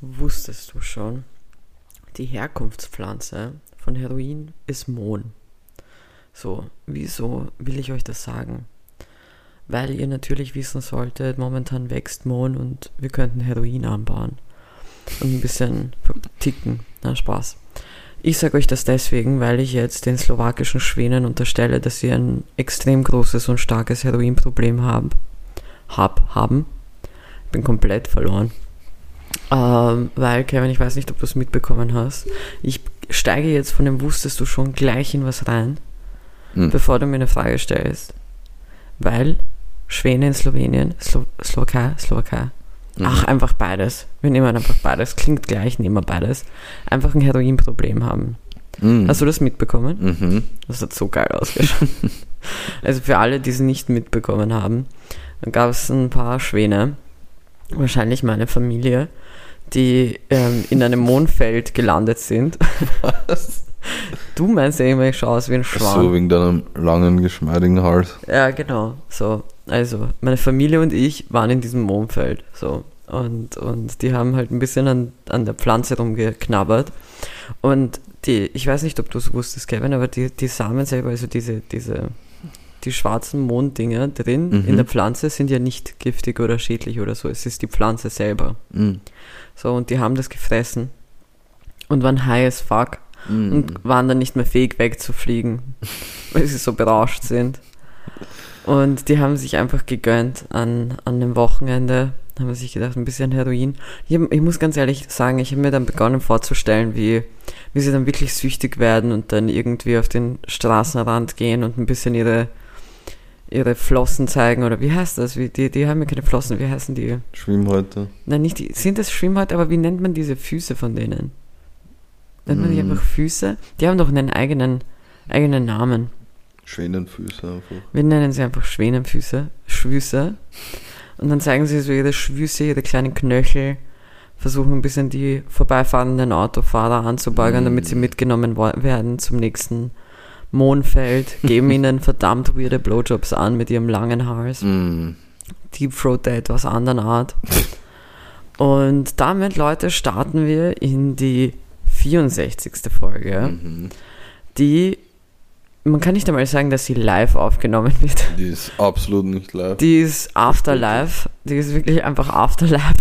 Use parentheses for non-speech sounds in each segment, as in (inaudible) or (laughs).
Wusstest du schon, die Herkunftspflanze von Heroin ist Mohn. So, wieso will ich euch das sagen? Weil ihr natürlich wissen solltet, momentan wächst Mohn und wir könnten Heroin anbauen. Und ein bisschen ticken. Na, Spaß. Ich sage euch das deswegen, weil ich jetzt den slowakischen Schwänen unterstelle, dass sie ein extrem großes und starkes Heroinproblem haben. Hab, haben. Bin komplett verloren. Ähm, weil, Kevin, ich weiß nicht, ob du es mitbekommen hast. Ich steige jetzt von dem Wusstest du schon gleich in was rein, hm. bevor du mir eine Frage stellst. Weil Schweden, Slowenien, Slo Slowakei, Slowakei. Mhm. Ach, einfach beides. Wir nehmen einfach beides. Klingt gleich, nehmen wir beides. Einfach ein Heroinproblem haben. Mhm. Hast du das mitbekommen? Mhm. Das hat so geil ausgeschaut. (laughs) also für alle, die es nicht mitbekommen haben, dann gab es ein paar Schwäne, wahrscheinlich meine Familie, die ähm, in einem Mondfeld gelandet sind. Was? Du meinst ja immer, ich schaue aus wie ein Schwan. So, wegen deinem langen, geschmeidigen Hals. Ja, genau. So, also, meine Familie und ich waren in diesem Mondfeld. So. Und, und die haben halt ein bisschen an, an der Pflanze rumgeknabbert. Und die, ich weiß nicht, ob du es wusstest, Kevin, aber die, die Samen selber, also diese, diese die schwarzen Monddinger drin mhm. in der Pflanze sind ja nicht giftig oder schädlich oder so. Es ist die Pflanze selber. Mhm. So, und die haben das gefressen und waren high as fuck mhm. und waren dann nicht mehr fähig wegzufliegen, (laughs) weil sie so berauscht sind. Und die haben sich einfach gegönnt an, an einem Wochenende, haben sich gedacht, ein bisschen Heroin. Ich, ich muss ganz ehrlich sagen, ich habe mir dann begonnen vorzustellen, wie, wie sie dann wirklich süchtig werden und dann irgendwie auf den Straßenrand gehen und ein bisschen ihre ihre Flossen zeigen oder wie heißt das? Wie, die, die haben ja keine Flossen, wie heißen die? Schwimmhäute. Nein, nicht die, sind das Schwimmhäute, aber wie nennt man diese Füße von denen? Nennt man die mm. einfach Füße? Die haben doch einen eigenen, eigenen Namen. Schwänenfüße einfach. Wir nennen sie einfach Schwänenfüße, Schwüße. Und dann zeigen sie so ihre Schwüße, ihre kleinen Knöchel, versuchen ein bisschen die vorbeifahrenden Autofahrer anzubeugen, mm. damit sie mitgenommen werden zum nächsten Mondfeld, geben ihnen (laughs) verdammt weirde Blowjobs an mit ihrem langen Hals. Mm. Deep Throat der etwas anderen Art. Und damit, Leute, starten wir in die 64. Folge, mhm. die, man kann nicht einmal sagen, dass sie live aufgenommen wird. Die ist absolut nicht live. Die ist Afterlife. Die ist wirklich einfach Afterlife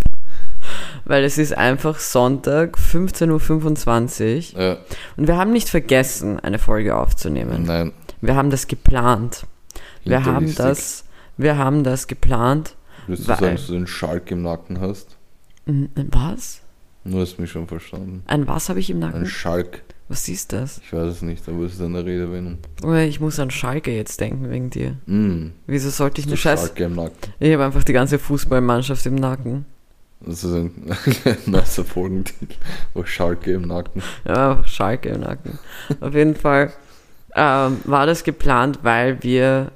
weil es ist einfach Sonntag, 15.25 Uhr. Ja. Und wir haben nicht vergessen, eine Folge aufzunehmen. Nein. Wir haben das geplant. Wir haben das, wir haben das geplant. Willst du sagen, dass du den Schalk im Nacken hast? Was? Du hast mich schon verstanden. Ein was habe ich im Nacken? Ein Schalk. Was ist das? Ich weiß es nicht, aber es ist eine Redewendung. Ich muss an Schalke jetzt denken wegen dir. Mm. Wieso sollte ich eine Scheiße? Schalke im Nacken. Ich habe einfach die ganze Fußballmannschaft im Nacken. Das ist ein (laughs) nicer Folgentitel. Auch Schalke im Nacken. Ja, Schalke im Nacken. Auf jeden Fall ähm, war das geplant, weil wir,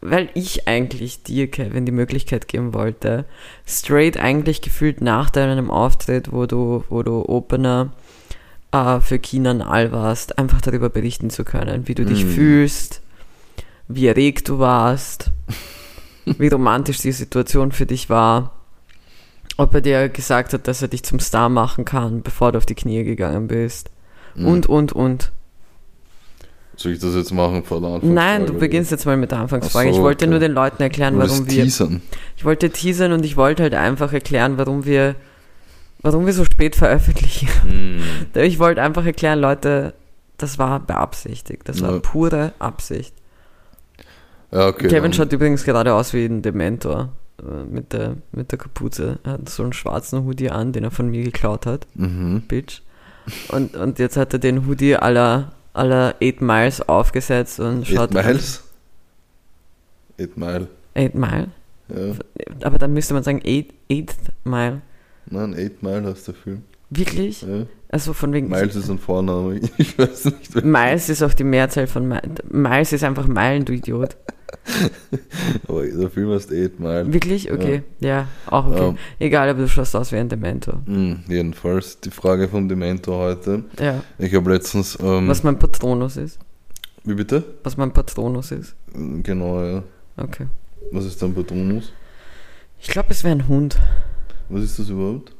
weil ich eigentlich dir, Kevin, die Möglichkeit geben wollte, straight eigentlich gefühlt nach deinem Auftritt, wo du, wo du Opener äh, für Kinan All warst, einfach darüber berichten zu können, wie du dich mm. fühlst, wie erregt du warst, wie romantisch die Situation für dich war ob er dir gesagt hat, dass er dich zum Star machen kann, bevor du auf die Knie gegangen bist. Mhm. Und, und, und. Soll ich das jetzt machen vor der Anfangsfrage? Nein, du beginnst jetzt mal mit der Anfangsfrage. So, ich wollte okay. nur den Leuten erklären, warum wir. Teasern. Ich wollte teasern und ich wollte halt einfach erklären, warum wir, warum wir so spät veröffentlichen. Mm. (laughs) Ich wollte einfach erklären, Leute, das war beabsichtigt. Das war ja. pure Absicht. Ja, okay, Kevin schaut übrigens gerade aus wie ein Dementor. Äh, mit der, mit der Kapuze. Er hat so einen schwarzen Hoodie an, den er von mir geklaut hat. Mhm. Bitch. Und, und jetzt hat er den Hoodie aller aller 8 Miles aufgesetzt und schaut. 8 Miles? 8 Mile. 8 Mile? Ja. Aber dann müsste man sagen 8 Mile. Nein, 8 Mile heißt der Film. Wirklich? Ja. Also von wegen. Miles ist ein Vorname. (laughs) Ich weiß nicht. Miles ist auch die Mehrzahl von Miles. Miles ist einfach Meilen, du Idiot. (laughs) aber der Film heißt 8 Mile. Wirklich? Okay. Ja, ja auch okay. Um, Egal, aber du schaust aus wie ein Dementor. Mh, jedenfalls die Frage vom Dementor heute. Ja. Ich habe letztens. Ähm, Was mein Patronus ist. Wie bitte? Was mein Patronus ist. Genau, ja. Okay. Was ist dein Patronus? Ich glaube, es wäre ein Hund. Was ist das überhaupt?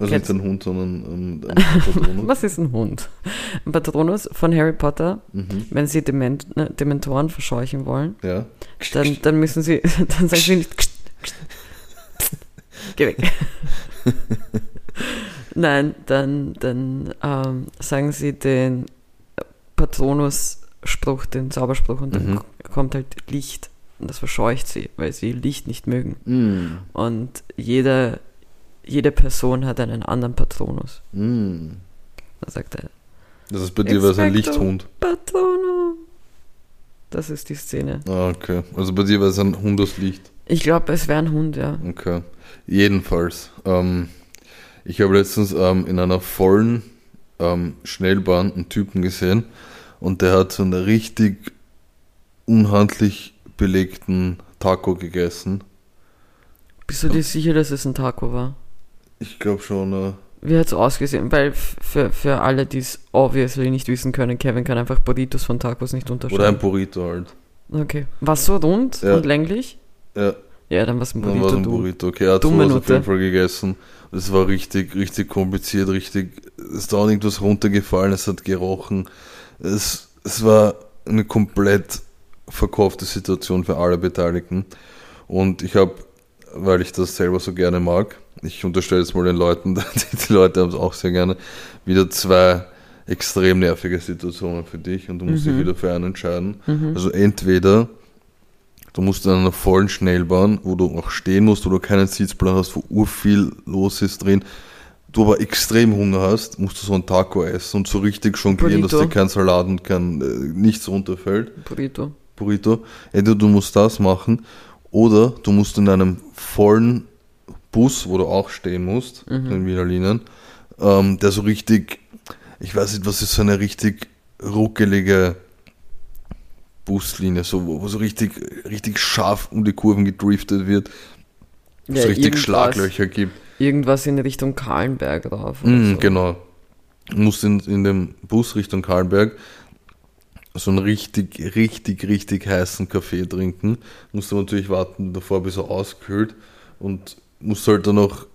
Also Kennst- nicht ein Hund, sondern ähm, ein (laughs) Patronus. Was ist ein Hund? Ein Patronus von Harry Potter, Mhm. wenn sie Dement, ne, Dementoren verscheuchen wollen, Ja. dann, dann müssen sie, (laughs) dann sagen sie nicht, "Kst, kst, pst, geh weg. (laughs) Nein, dann, dann ähm, sagen sie den Patronus-Spruch, den Zauberspruch und dann Mhm. kommt halt Licht und das verscheucht sie, weil sie Licht nicht mögen. Mm. Und jede, jede Person hat einen anderen Patronus. Mm. Dann sagt er, Das ist bei dir war es ein. Lichthund. Patrono. Das ist die Szene. Ah, okay. Also bei dir war es ein Hund aus Licht. Ich glaube, es wäre ein Hund, ja. Okay. Jedenfalls. Ähm, ich habe letztens ähm, in einer vollen ähm, Schnellbahn einen Typen gesehen und der hat so einen richtig unhandlich belegten Taco gegessen. Bist du dir sicher, dass es ein Taco war? Ich glaube schon. Äh, Wie hat es ausgesehen? Weil für, für alle, die es obviously nicht wissen können, Kevin kann einfach Burritos von Tacos nicht oder ein unterscheiden. Burrito halt. Okay. War so rund Ja. und länglich? Ja, Ja, dann war es ein dann war Burrito, es ein. Burrito. Okay, er hat sowas auf jeden Fall gegessen. Es war richtig, richtig kompliziert, richtig. Es ist da irgendwas runtergefallen, es hat gerochen. Es, es war eine komplett verkaufte Situation für alle Beteiligten. Und ich habe, weil ich das selber so gerne mag, ich unterstelle jetzt mal den Leuten, (laughs) die, Leute haben es auch sehr gerne, wieder zwei extrem nervige Situationen für dich und du musst dich Mhm. wieder für einen entscheiden. Mhm. Also entweder du musst in einer vollen Schnellbahn, wo du auch stehen musst, wo du keinen Sitzplan hast, wo urviel los ist drin, du aber extrem Hunger hast, musst du so ein Taco essen und so richtig jonglieren, dass Burrito. dir kein Salat und kein äh, nichts runterfällt. Burrito. Burrito. Entweder du musst das machen oder du musst in einem vollen Bus, wo du auch stehen musst, Mhm. in Wiener Linien, ähm, der so richtig, ich weiß nicht, was ist so eine richtig ruckelige Buslinie, so, wo, wo so richtig, richtig scharf um die Kurven gedriftet wird, wo es Ja, richtig irgendwas- Schlaglöcher gibt. Irgendwas in Richtung Kahlenberg drauf. Mm, so. Genau. Musst in, in dem Bus Richtung Karlberg so einen richtig, richtig, richtig heißen Kaffee trinken. Musst du natürlich warten davor, bis er auskühlt und musst halt dann auch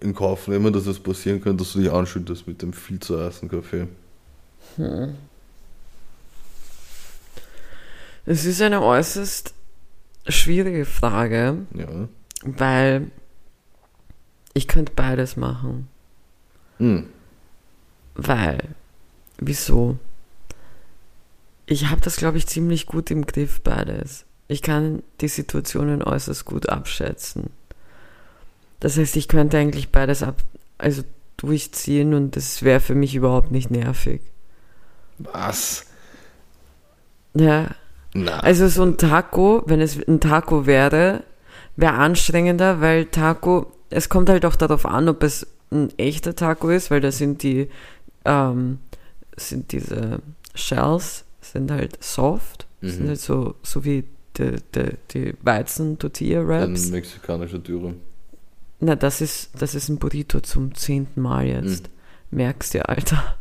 in Kauf nehmen, dass es passieren kann, dass du dich anschüttest mit dem viel zu heißen Kaffee. Es ist eine äußerst schwierige Frage, Ja. weil ich könnte beides machen. Hm. Weil, wieso? Ich habe das, glaube ich, ziemlich gut im Griff, beides. Ich kann die Situationen äußerst gut abschätzen. Das heißt, ich könnte eigentlich beides ab, also durchziehen und das wäre für mich überhaupt nicht nervig. Was? Ja, Na. also so ein Taco, wenn es ein Taco wäre, wäre anstrengender, weil Taco, es kommt halt auch darauf an, ob es ein echter Taco ist, weil da sind die, ähm, sind diese Shells, sind halt soft, sind Mhm. halt so, so wie die, die, die Ein Weizen-Tortilla-Wraps. mexikanischer Dürre. Na, das ist, das ist ein Burrito zum zehnten Mal jetzt. Merkst du, Alter.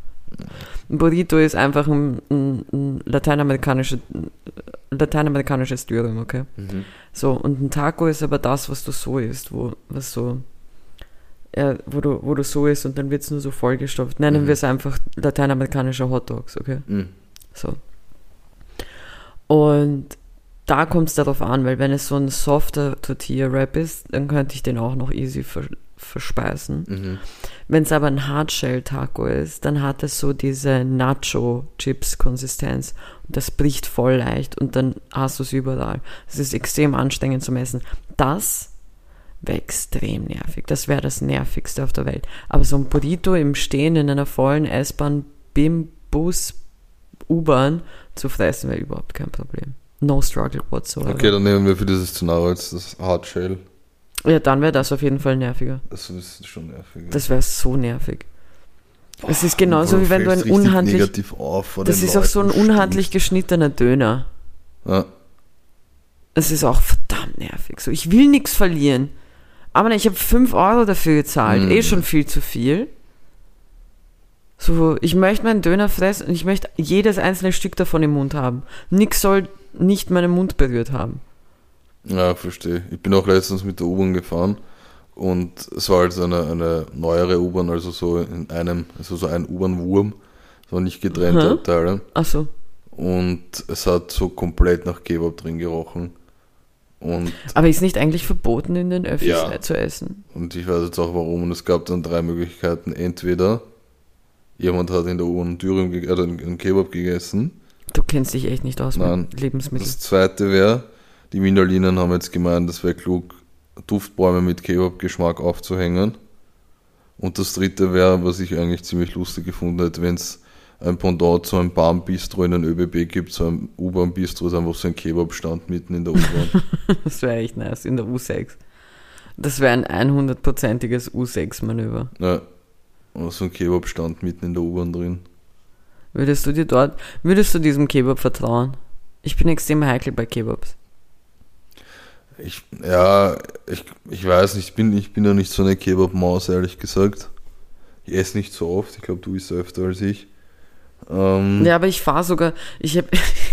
Ein Burrito ist einfach ein, ein, ein lateinamerikanische, lateinamerikanisches Dürüm, okay? Mhm. So, und ein Taco ist aber das, was du so isst, wo, was so, ja, wo du, wo du so isst und dann wird es nur so vollgestopft. Nennen Mhm. wir es einfach lateinamerikanische Hotdogs, okay? Mhm. So. Und da kommt es darauf an, weil wenn es so ein softer Tortilla-Wrap ist, dann könnte ich den auch noch easy vers verspeisen. Mhm. Wenn es aber ein Hardshell-Taco ist, dann hat es so diese Nacho-Chips-Konsistenz. Und das bricht voll leicht und dann hast du es überall. Es ist extrem anstrengend zum Essen. Das wäre extrem nervig. Das wäre das Nervigste auf der Welt. Aber so ein Burrito im Stehen in einer vollen S-Bahn, BIM, Bus, U-Bahn zu fressen, wäre überhaupt kein Problem. No struggle whatsoever. Okay, dann nehmen wir für dieses Szenario jetzt das Hardshell. Ja, dann wäre das auf jeden Fall nerviger. Das ist schon nervig. Das wäre so nervig. Es ist genauso Boah, wie wenn du ein unhandlich. negativ auf vor Das ist auch so ein Leuten, unhandlich geschnittener Döner. stimmt's. Es ist auch verdammt nervig. So, ich will nichts verlieren. Aber ich habe 5 Euro dafür gezahlt. Mhm. Eh schon viel zu viel. So, ich möchte meinen Döner fressen und ich möchte jedes einzelne Stück davon im Mund haben. Nix soll nicht meinen Mund berührt haben. Ja, verstehe. Ich bin auch letztens mit der U-Bahn gefahren Und es war halt so eine, eine neuere U-Bahn, also so in einem, also so ein U-Bahn-Wurm, so nicht getrennte Aha. Abteile. Ach so. Und es hat so komplett nach Kebab drin gerochen. Und, Aber ist nicht eigentlich verboten, in den Öffis Ja. zu essen? und ich weiß jetzt auch warum. Und es gab dann drei Möglichkeiten. Entweder jemand hat in der U-Bahn ge- äh, einen Kebab gegessen. Du kennst dich echt nicht aus Nein. mit Lebensmitteln. Das zweite wäre, die Wiener Linien haben jetzt gemeint, es wäre klug, Duftbäume mit Kebab-Geschmack aufzuhängen. Und das dritte wäre, was ich eigentlich ziemlich lustig gefunden hätte, wenn es ein Pendant zu einem Bahn-Bistro in den ÖBB gibt, so ein U-Bahn-Bistro ist einfach so ein Kebab-Stand mitten in der U-Bahn. (laughs) Das wäre echt nice, in der U6. Das wäre ein 100%iges U6-Manöver. ja. So ein Kebab-Stand mitten in der U-Bahn drin. Würdest du dir dort, würdest du diesem Kebab vertrauen? Ich bin extrem heikel bei Kebabs. Ich, ja, ich, ich weiß nicht, ich bin, ich bin ja nicht so eine Kebab-Maus, ehrlich gesagt. Ich esse nicht so oft, ich glaube, du isst öfter als ich. Ähm, Ja, aber ich fahre sogar, ich habe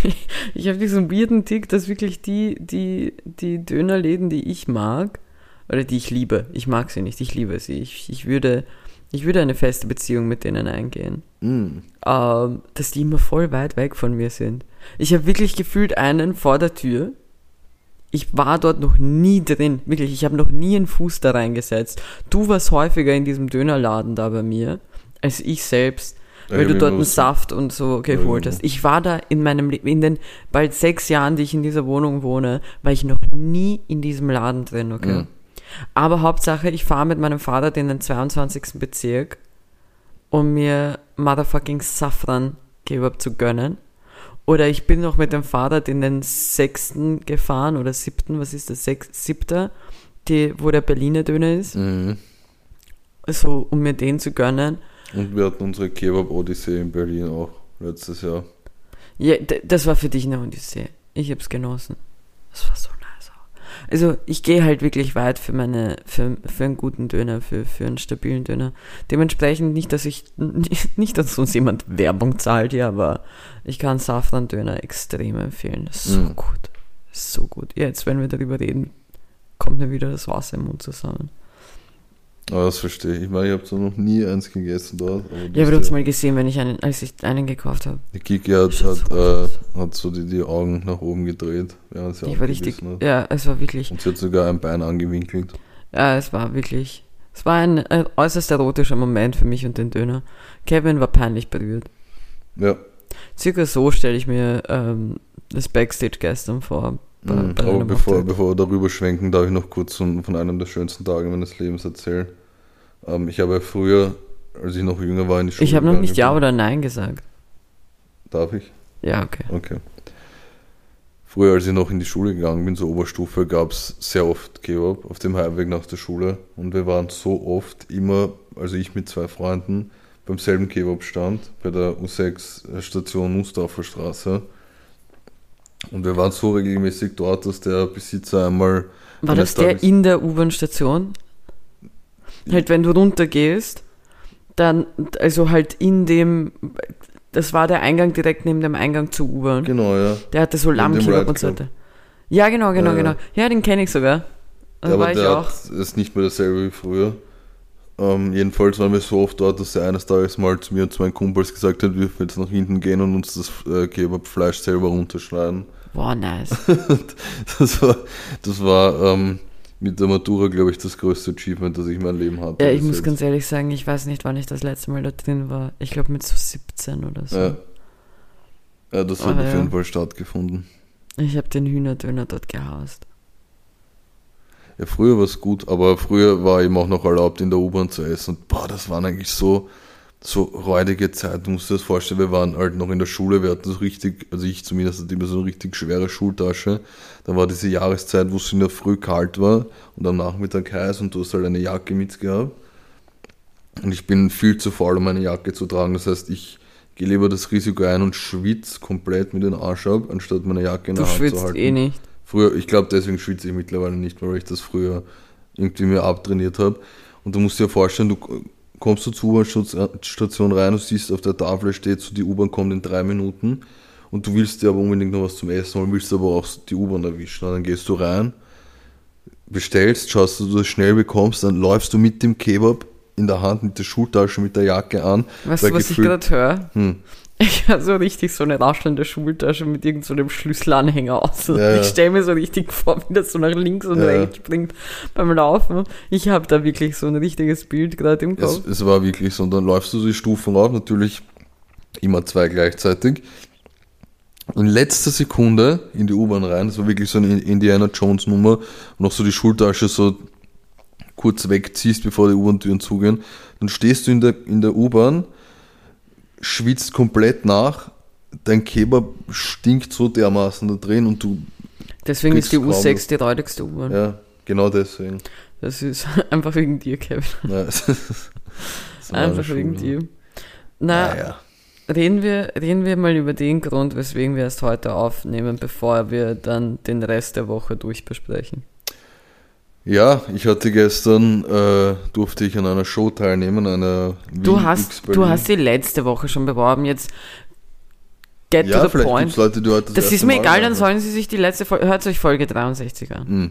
(laughs) ich hab diesen weirden Tick, dass wirklich die, die, die Dönerläden, die ich mag, oder die ich liebe, ich mag sie nicht, ich liebe sie. Ich, ich, würde, ich würde eine feste Beziehung mit denen eingehen. mh. ähm, dass die immer voll weit weg von mir sind. Ich habe wirklich gefühlt einen vor der Tür. Ich war dort noch nie drin. Wirklich, ich habe noch nie einen Fuß da reingesetzt. Du warst häufiger in diesem Dönerladen da bei mir, als ich selbst, weil du dort einen Saft und so geholt genau. hast. Ich war da in meinem Leben, in den bald sechs Jahren, die ich in dieser Wohnung wohne, war ich noch nie in diesem Laden drin, okay? Mhm. Aber Hauptsache, ich fahre mit meinem Vater in den 22. Bezirk, um mir motherfucking Safran Kebab zu gönnen. Oder ich bin noch mit dem Fahrrad in den sechsten gefahren oder siebten, was ist das, Sech, siebter, die, wo der Berliner Döner ist, Mhm. so um mir den zu gönnen. Und wir hatten unsere Kebab-Odyssee in Berlin auch letztes Jahr. Ja, das war für dich eine Odyssee. Ich hab's genossen. Das war so. Also ich gehe halt wirklich weit für meine, für, für einen guten Döner, für, für einen stabilen Döner. Dementsprechend nicht, dass ich, (laughs) nicht, dass uns jemand Werbung zahlt, ja, aber ich kann Safran Döner extrem empfehlen. So Mhm. gut. So gut. Ja, jetzt, wenn wir darüber reden, kommt mir wieder das Wasser im Mund zusammen. Aber das verstehe ich. Ich meine, ich habe zwar noch nie eins gegessen dort. Aber Ja, aber du hast mal gesehen, wenn ich einen, als ich einen gekauft habe. Die Kiki hat, so hat, gut äh, hat so die, die Augen nach oben gedreht, während sie Ich war richtig, hat. ja, es war wirklich, Und sie hat sogar ein Bein angewinkelt. Ja, es war wirklich. Es war ein, ein äußerst erotischer Moment für mich und den Döner. Kevin war peinlich berührt. Ja, Circa so stelle ich mir ähm, das Backstage gestern vor. Bei, mhm. bei aber bevor, bevor wir darüber schwenken, darf ich noch kurz von, von einem der schönsten Tage meines Lebens erzählen. Ähm, ich habe ja früher, als ich noch jünger war, in die Schule Ich habe noch nicht Ja oder Nein gesagt. Darf ich? Ja, okay. Okay. Früher, als ich noch in die Schule gegangen bin, zur Oberstufe, gab es sehr oft Kebab auf dem Heimweg nach der Schule. Und wir waren so oft immer, also ich mit zwei Freunden, beim selben Kebabstand bei der U6 Station Nussdorfer Straße. Und wir waren so regelmäßig dort, dass der Besitzer einmal. War das der in der U-Bahn-Station? Halt, wenn du runtergehst, dann, also halt in dem, das war der Eingang direkt neben dem Eingang zur U-Bahn. Genau, ja. Der hatte so Lammkebab und so weiter. Ja, genau, genau, Ja, genau. Ja, den kenne ich sogar. Ja, war aber ich der auch. hat, ist nicht mehr dasselbe wie früher. Ähm, jedenfalls waren wir so oft dort, dass er eines Tages mal zu mir und zu meinen Kumpels gesagt hat, wir dürfen jetzt nach hinten gehen und uns das äh, Kebabfleisch selber runterschneiden. Boah, nice. (laughs) Das war, das war ähm, mit der Matura, glaube ich, das größte Achievement, das ich in meinem Leben hatte. Ja, ich muss jetzt. ganz ehrlich sagen, ich weiß nicht, wann ich das letzte Mal da drin war. Ich glaube mit so 17 oder so. Ja. ja, das hat Aber auf ja. jeden Fall stattgefunden. Ich habe den Hühnerdöner dort gehaust. Ja, früher war es gut, aber früher war eben auch noch erlaubt, in der U-Bahn zu essen. Und boah, das waren eigentlich so, so räudige Zeiten. Du musst dir das vorstellen, wir waren halt noch in der Schule, wir hatten so richtig, also ich zumindest hatte immer so eine richtig schwere Schultasche. Dann war diese Jahreszeit, wo es in der Früh kalt war und am Nachmittag heiß und du hast halt eine Jacke mitgehabt. Und ich bin viel zu faul, um eine Jacke zu tragen. Das heißt, ich gehe lieber das Risiko ein und schwitze komplett mit den Arsch ab, anstatt meine Jacke in Du der Hand zu schwitzt halten. eh nicht. Früher, ich glaube, deswegen schwitze ich mittlerweile nicht mehr, weil ich das früher irgendwie mir abtrainiert habe. Und du musst dir vorstellen, du kommst du zur U-Bahn-Station rein und siehst, auf der Tafel steht so, die U-Bahn kommt in drei Minuten. Und du willst dir aber unbedingt noch was zum Essen holen, willst aber auch die U-Bahn erwischen. Und dann gehst du rein, bestellst, schaust, dass du das schnell bekommst, dann läufst du mit dem Kebab in der Hand, mit der Schultasche, mit der Jacke an. Weißt du, was ich gerade höre? Hm. Ich habe so richtig so eine raschelnde Schultasche mit irgendeinem so Schlüsselanhänger aus. Ja. Ich stelle mir so richtig vor, wie das so nach links und Ja. rechts springt beim Laufen. Ich habe da wirklich so ein richtiges Bild gerade im Es, Kopf. es war wirklich so. Und dann läufst du die Stufen rauf, natürlich immer zwei gleichzeitig. In letzter Sekunde in die U-Bahn rein, das war wirklich so eine Indiana Jones Nummer, noch so die Schultasche so kurz wegziehst, bevor die U-Bahn-Türen zugehen. Dann stehst du in der, in der U-Bahn, schwitzt komplett nach, dein Kebab stinkt so dermaßen da drin und du, Deswegen ist die kriegst kaum U6 die räudigste U-Bahn. ja, genau deswegen. Das ist (laughs) einfach wegen dir, Kevin. Ja, (laughs) das war eine Einfach wegen dir. Na, Naja. reden, wir, reden wir mal über den Grund, weswegen wir erst heute aufnehmen, bevor wir dann den Rest der Woche durchbesprechen. Ja, ich hatte gestern, äh, durfte ich an einer Show teilnehmen, einer Du hast, du hast die letzte Woche schon beworben, jetzt get ja, to the point. Leute, das, Das ist mir Mal egal, dann sollen sie sich die letzte Folge, hört euch Folge 63 an. Hm,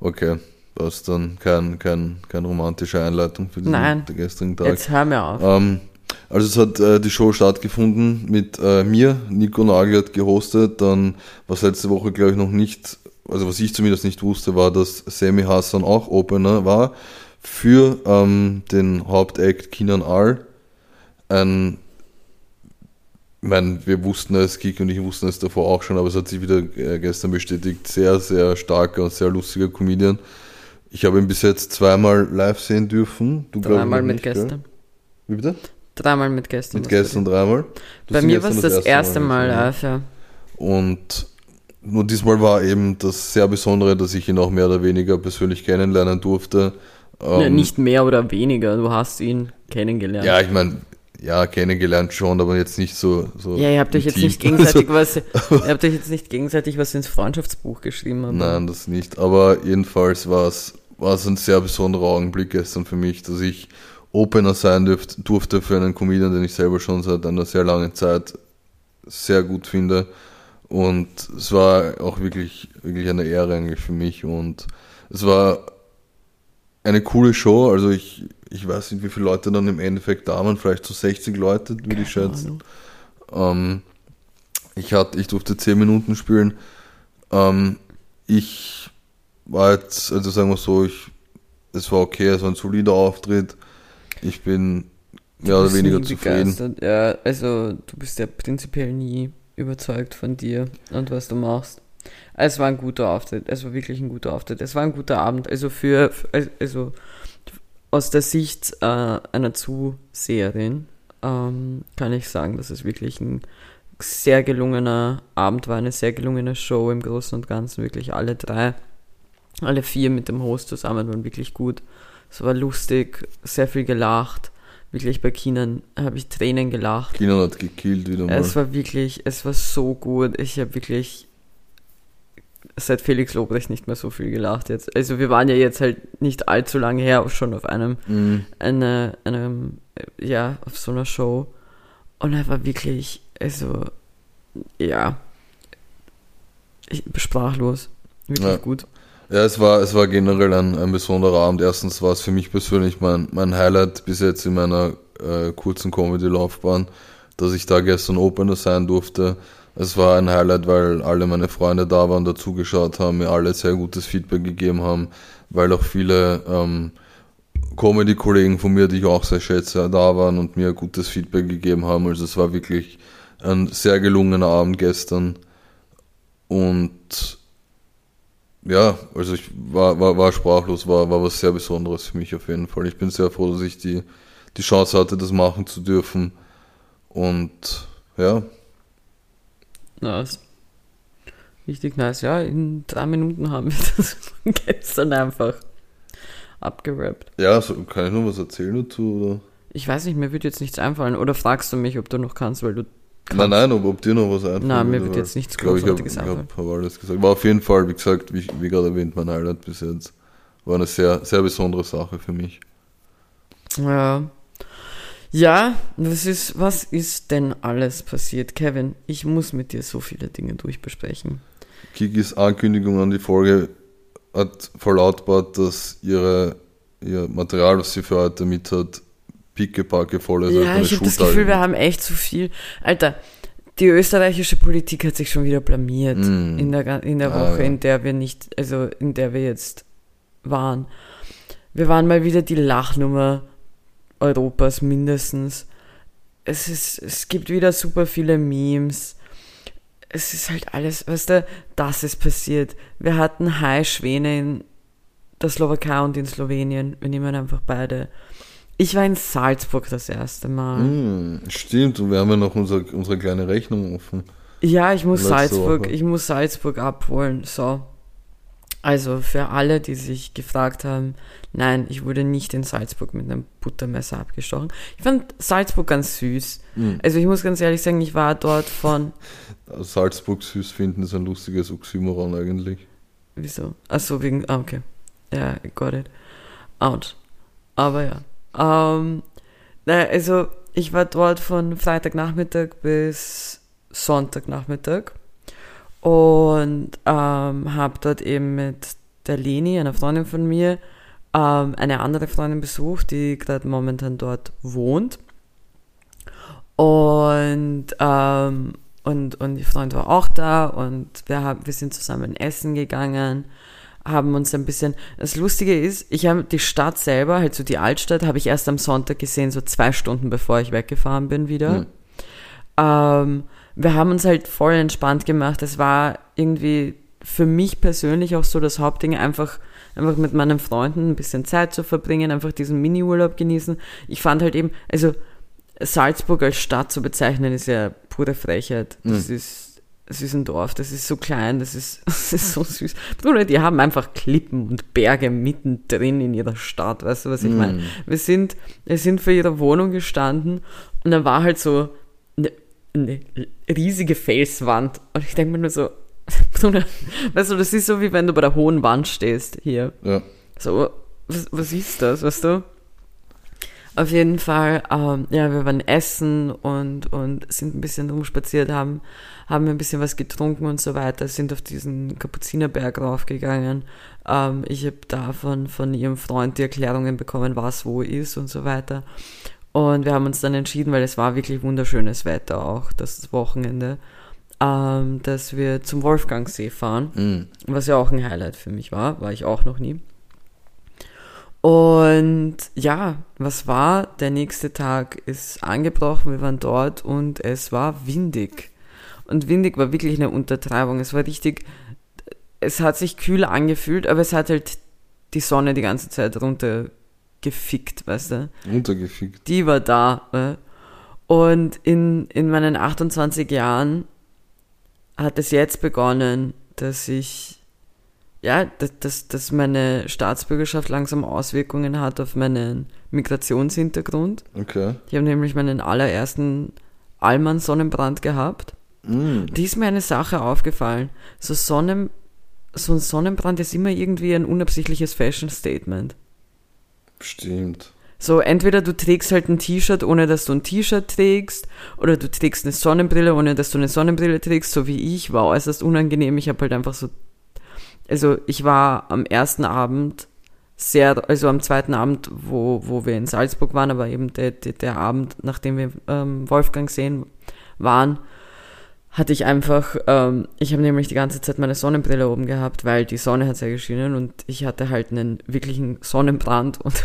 okay, das ist dann kein, kein, keine romantische Einleitung für den Nein. gestrigen Tag. Jetzt hör mir auf. Ähm, also es hat äh, die Show stattgefunden mit äh, mir, Nico Nagel hat gehostet, dann was letzte Woche glaube ich noch nicht, also was ich zumindest nicht wusste, war, dass Sammy Hassan auch Opener war für ähm, den Hauptact Kinan Al. Ein, ich meine, wir wussten es, Kik und ich wussten es davor auch schon, aber es hat sich wieder äh, gestern bestätigt, sehr, sehr starker und sehr lustiger Comedian. Ich habe ihn bis jetzt zweimal live sehen dürfen. Du Dreimal mit nicht, gell? Gästen. Wie bitte? Dreimal mit Gästen. Mit Gästen dreimal. Du. Bei mir war es gestern das erste Mal gesehen, live, ja. Und nur diesmal war eben das sehr Besondere, dass ich ihn auch mehr oder weniger persönlich kennenlernen durfte. ja. Ähm, Nicht mehr oder weniger, du hast ihn kennengelernt. Ja, ich meine, ja, kennengelernt schon, aber jetzt nicht so. so Ja, ihr habt euch jetzt nicht (laughs) gegenseitig was, ihr habt euch jetzt nicht gegenseitig was ins Freundschaftsbuch geschrieben. Aber Nein, das nicht. Aber jedenfalls war es, war es ein sehr besonderer Augenblick gestern für mich, dass ich Opener sein dürft, durfte für einen Comedian, den ich selber schon seit einer sehr langen Zeit sehr gut finde. Und es war auch wirklich, wirklich eine Ehre eigentlich für mich. Und es war eine coole Show. Also ich, ich weiß nicht, wie viele Leute dann im Endeffekt da waren. Vielleicht so 60 Leute, würde ich Keine schätzen. Ahnung. Ähm, ich, hatte, ich durfte 10 Minuten spielen. Ähm, ich war jetzt, also sagen wir so, ich, es war okay, es war ein solider Auftritt. Ich bin mehr oder weniger zufrieden. begeistert. Ja, also du bist ja prinzipiell nie überzeugt von dir und was du machst. Es war ein guter Auftritt. Es war wirklich ein guter Auftritt. Es war ein guter Abend. Also für, also aus der Sicht äh, einer Zuseherin ähm, kann ich sagen, dass es wirklich ein sehr gelungener Abend war, eine sehr gelungene Show im Großen und Ganzen. Wirklich alle drei, alle vier mit dem Host zusammen waren wirklich gut. Es war lustig, sehr viel gelacht. Wirklich bei Kinan habe ich Tränen gelacht. Kinan hat gekillt wieder mal. Es war wirklich, es war so gut. Ich habe wirklich seit Felix Lobrecht nicht mehr so viel gelacht jetzt. Also wir waren ja jetzt halt nicht allzu lange her schon auf einem, Mhm. eine, einem, äh, ja, auf so einer Show. Und er war wirklich, also, ja, ich, sprachlos. Wirklich Ja. gut. Ja, es war, es war generell ein, ein besonderer Abend. Erstens war es für mich persönlich mein, mein Highlight bis jetzt in meiner äh, kurzen Comedy-Laufbahn, dass ich da gestern Opener sein durfte. Es war ein Highlight, weil alle meine Freunde da waren, dazugeschaut haben, mir alle sehr gutes Feedback gegeben haben, weil auch viele ähm, Comedy-Kollegen von mir, die ich auch sehr schätze, da waren und mir gutes Feedback gegeben haben. Also es war wirklich ein sehr gelungener Abend gestern. Und ja, also ich war, war, war sprachlos, war, war was sehr Besonderes für mich auf jeden Fall. Ich bin sehr froh, dass ich die, die Chance hatte, das machen zu dürfen. Und ja, Nice. Richtig nice. Ja, in drei Minuten haben wir (laughs) das gestern einfach abgerappt. ja, so, kann ich noch was erzählen dazu? Oder? Ich weiß nicht, mir wird jetzt nichts einfallen. Oder fragst du mich, ob du noch kannst, weil du. Nein, nein, ob, ob dir noch was einfällt. Nein, mir wird jetzt nichts Ich glaube, ich habe Großartiges hab, einfallen. hab alles gesagt. War auf jeden Fall, wie gesagt, wie, wie gerade erwähnt, mein Highlight bis jetzt. War eine sehr, sehr besondere Sache für mich. Ja. Ja, was ist, was ist denn alles passiert? Kevin, ich muss mit dir so viele Dinge durchbesprechen. Kikis Ankündigung an die Folge hat verlautbart, dass ihre, ihr Material, was sie für heute mit hat, pickepacke voll ist. Ja, ich habe das Gefühl, wir haben echt zu viel. Alter, die österreichische Politik hat sich schon wieder blamiert Mm. in der, in der Ah, Woche, ja. in der wir nicht, also in der wir jetzt waren. Wir waren mal wieder die Lachnummer Europas mindestens. Es ist, es gibt wieder super viele Memes. Es ist halt alles, weißt du, das ist passiert. Wir hatten Haischwäne in der Slowakei und in Slowenien. Wir nehmen einfach beide. Ich war in Salzburg das erste Mal. Mm, stimmt, und wir haben ja noch unsere, unsere kleine Rechnung offen. Ja, ich muss Letzte Salzburg, Woche. ich muss Salzburg abholen. So. Also für alle, die sich gefragt haben, nein, ich wurde nicht in Salzburg mit einem Buttermesser abgestochen. Ich fand Salzburg ganz süß. Mm. Also ich muss ganz ehrlich sagen, ich war dort von, Salzburg süß finden ist ein lustiges Oxymoron eigentlich. wieso? Achso, wegen, ah, okay. Ja, I got it. Out. Aber ja. Ähm, naja, also ich war dort von Freitagnachmittag bis Sonntagnachmittag und ähm, habe dort eben mit der Leni, einer Freundin von mir, ähm, eine andere Freundin besucht, die gerade momentan dort wohnt. Und, ähm, und, und die Freundin war auch da und wir, haben, wir sind zusammen essen gegangen, haben uns ein bisschen. Das Lustige ist, ich habe die Stadt selber, halt so die Altstadt, habe ich erst am Sonntag gesehen, so zwei Stunden bevor ich weggefahren bin wieder. Hm. Ähm, wir haben uns halt voll entspannt gemacht. Es war irgendwie für mich persönlich auch so das Hauptding, einfach, einfach mit meinen Freunden ein bisschen Zeit zu verbringen, einfach diesen Mini-Urlaub genießen. Ich fand halt eben, also Salzburg als Stadt zu bezeichnen, ist ja pure Frechheit. Das ist, das ist ein Dorf, das ist so klein, das ist, (laughs) das ist so süß. Bruder, die haben einfach Klippen und Berge mittendrin in ihrer Stadt, weißt du, was ich meine? Wir sind, wir sind vor ihrer Wohnung gestanden und da war halt so eine, eine riesige Felswand und ich denke mir nur so, (laughs) Bruder, weißt du, das ist so wie wenn du bei der hohen Wand stehst hier. Ja. So, was, was ist das, weißt du? Auf jeden Fall, ähm, ja, wir waren essen und, und sind ein bisschen rumspaziert, haben, haben ein bisschen was getrunken und so weiter, sind auf diesen Kapuzinerberg raufgegangen. Ähm, ich habe da von, von ihrem Freund die Erklärungen bekommen, was wo ist und so weiter. Und wir haben uns dann entschieden, weil es war wirklich wunderschönes Wetter auch, das Wochenende, ähm, dass wir zum Wolfgangsee fahren. Mm. Was ja auch ein Highlight für mich war, war ich auch noch nie. Und ja, was war? Der nächste Tag ist angebrochen, wir waren dort und es war windig. Und windig war wirklich eine Untertreibung. Es war richtig, es hat sich kühl angefühlt, aber es hat halt die Sonne die ganze Zeit runtergefickt, weißt du? Runtergefickt. die war da. Ne? Und in, in meinen 28 Jahren hat es jetzt begonnen, dass ich, ja, dass, dass, dass meine Staatsbürgerschaft langsam Auswirkungen hat auf meinen Migrationshintergrund. Okay. Ich habe nämlich meinen allerersten Allmann-Sonnenbrand gehabt. Mm. Die ist mir eine Sache aufgefallen. So, Sonnen, so ein Sonnenbrand ist immer irgendwie ein unabsichtliches Fashion-Statement. Stimmt. So, entweder du trägst halt ein T-Shirt, ohne dass du ein T-Shirt trägst, oder du trägst eine Sonnenbrille, ohne dass du eine Sonnenbrille trägst, so wie ich, war äußerst unangenehm. Ich habe halt einfach so, also ich war am ersten Abend sehr, also am zweiten Abend, wo, wo wir in Salzburg waren, aber eben der, der, der Abend, nachdem wir ähm, Wolfgang sehen waren, hatte ich einfach, ähm, ich habe nämlich die ganze Zeit meine Sonnenbrille oben gehabt, weil die Sonne hat sehr geschienen und ich hatte halt einen wirklichen Sonnenbrand und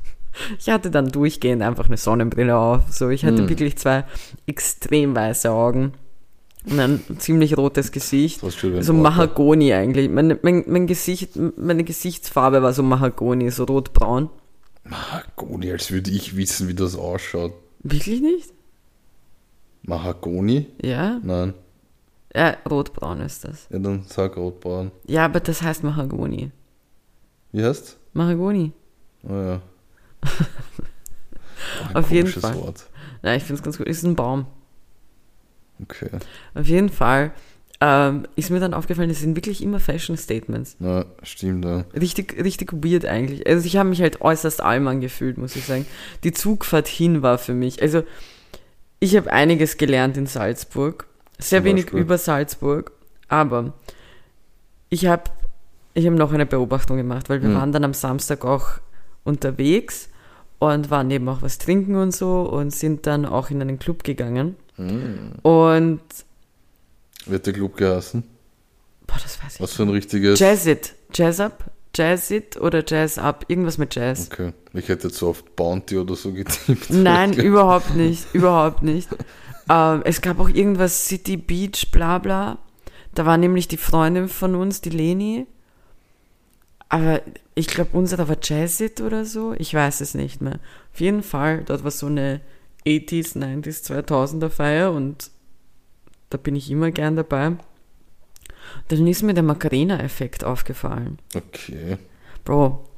(laughs) ich hatte dann durchgehend einfach eine Sonnenbrille auf. So, ich hatte Hm. wirklich zwei extrem weiße Augen und ein ziemlich rotes Gesicht. So Auto. Mahagoni eigentlich. Mein, mein, mein Gesicht, meine Gesichtsfarbe war so Mahagoni, so rotbraun. Mahagoni, als würde ich wissen, wie das ausschaut. Wirklich nicht? Mahagoni? Ja? Nein. Ja, rotbraun ist das. Ja, dann sag rotbraun. Ja, aber das heißt Mahagoni. Wie heißt? Mahagoni. Oh ja. (laughs) Auf jeden Fall. Wort. Ja, ich finde es ganz gut. Ist ein Baum. Okay. Auf jeden Fall ähm, ist mir dann aufgefallen, das sind wirklich immer Fashion Statements. Na, stimmt, ja. Richtig, richtig weird eigentlich. Also ich habe mich halt äußerst allmann gefühlt, muss ich sagen. Die Zugfahrt hin war für mich. Also ich habe einiges gelernt in Salzburg. Sehr Zum wenig Beispiel? über Salzburg. Aber ich habe ich habe noch eine Beobachtung gemacht, weil wir Hm. waren dann am Samstag auch unterwegs und waren eben auch was trinken und so und sind dann auch in einen Club gegangen. Hm. Und, Wird der Club geheißen? boah, das weiß ich Was für ein richtiges. Jazzit. Jazz Up? Jazzit oder Jazz Up? Irgendwas mit Jazz. Okay. Ich hätte jetzt so auf Bounty oder so getippt. (laughs) Nein, überhaupt nicht. Überhaupt nicht. (laughs) Ähm, es gab auch irgendwas City Beach, bla bla. Da war nämlich die Freundin von uns, die Leni. Aber ich glaube, unserer war Jazzit oder so. Ich weiß es nicht mehr. Auf jeden Fall, dort war so eine 80s, 90s, 2000er Feier und da bin ich immer gern dabei. Dann ist mir der Macarena-Effekt aufgefallen. Okay. Bro,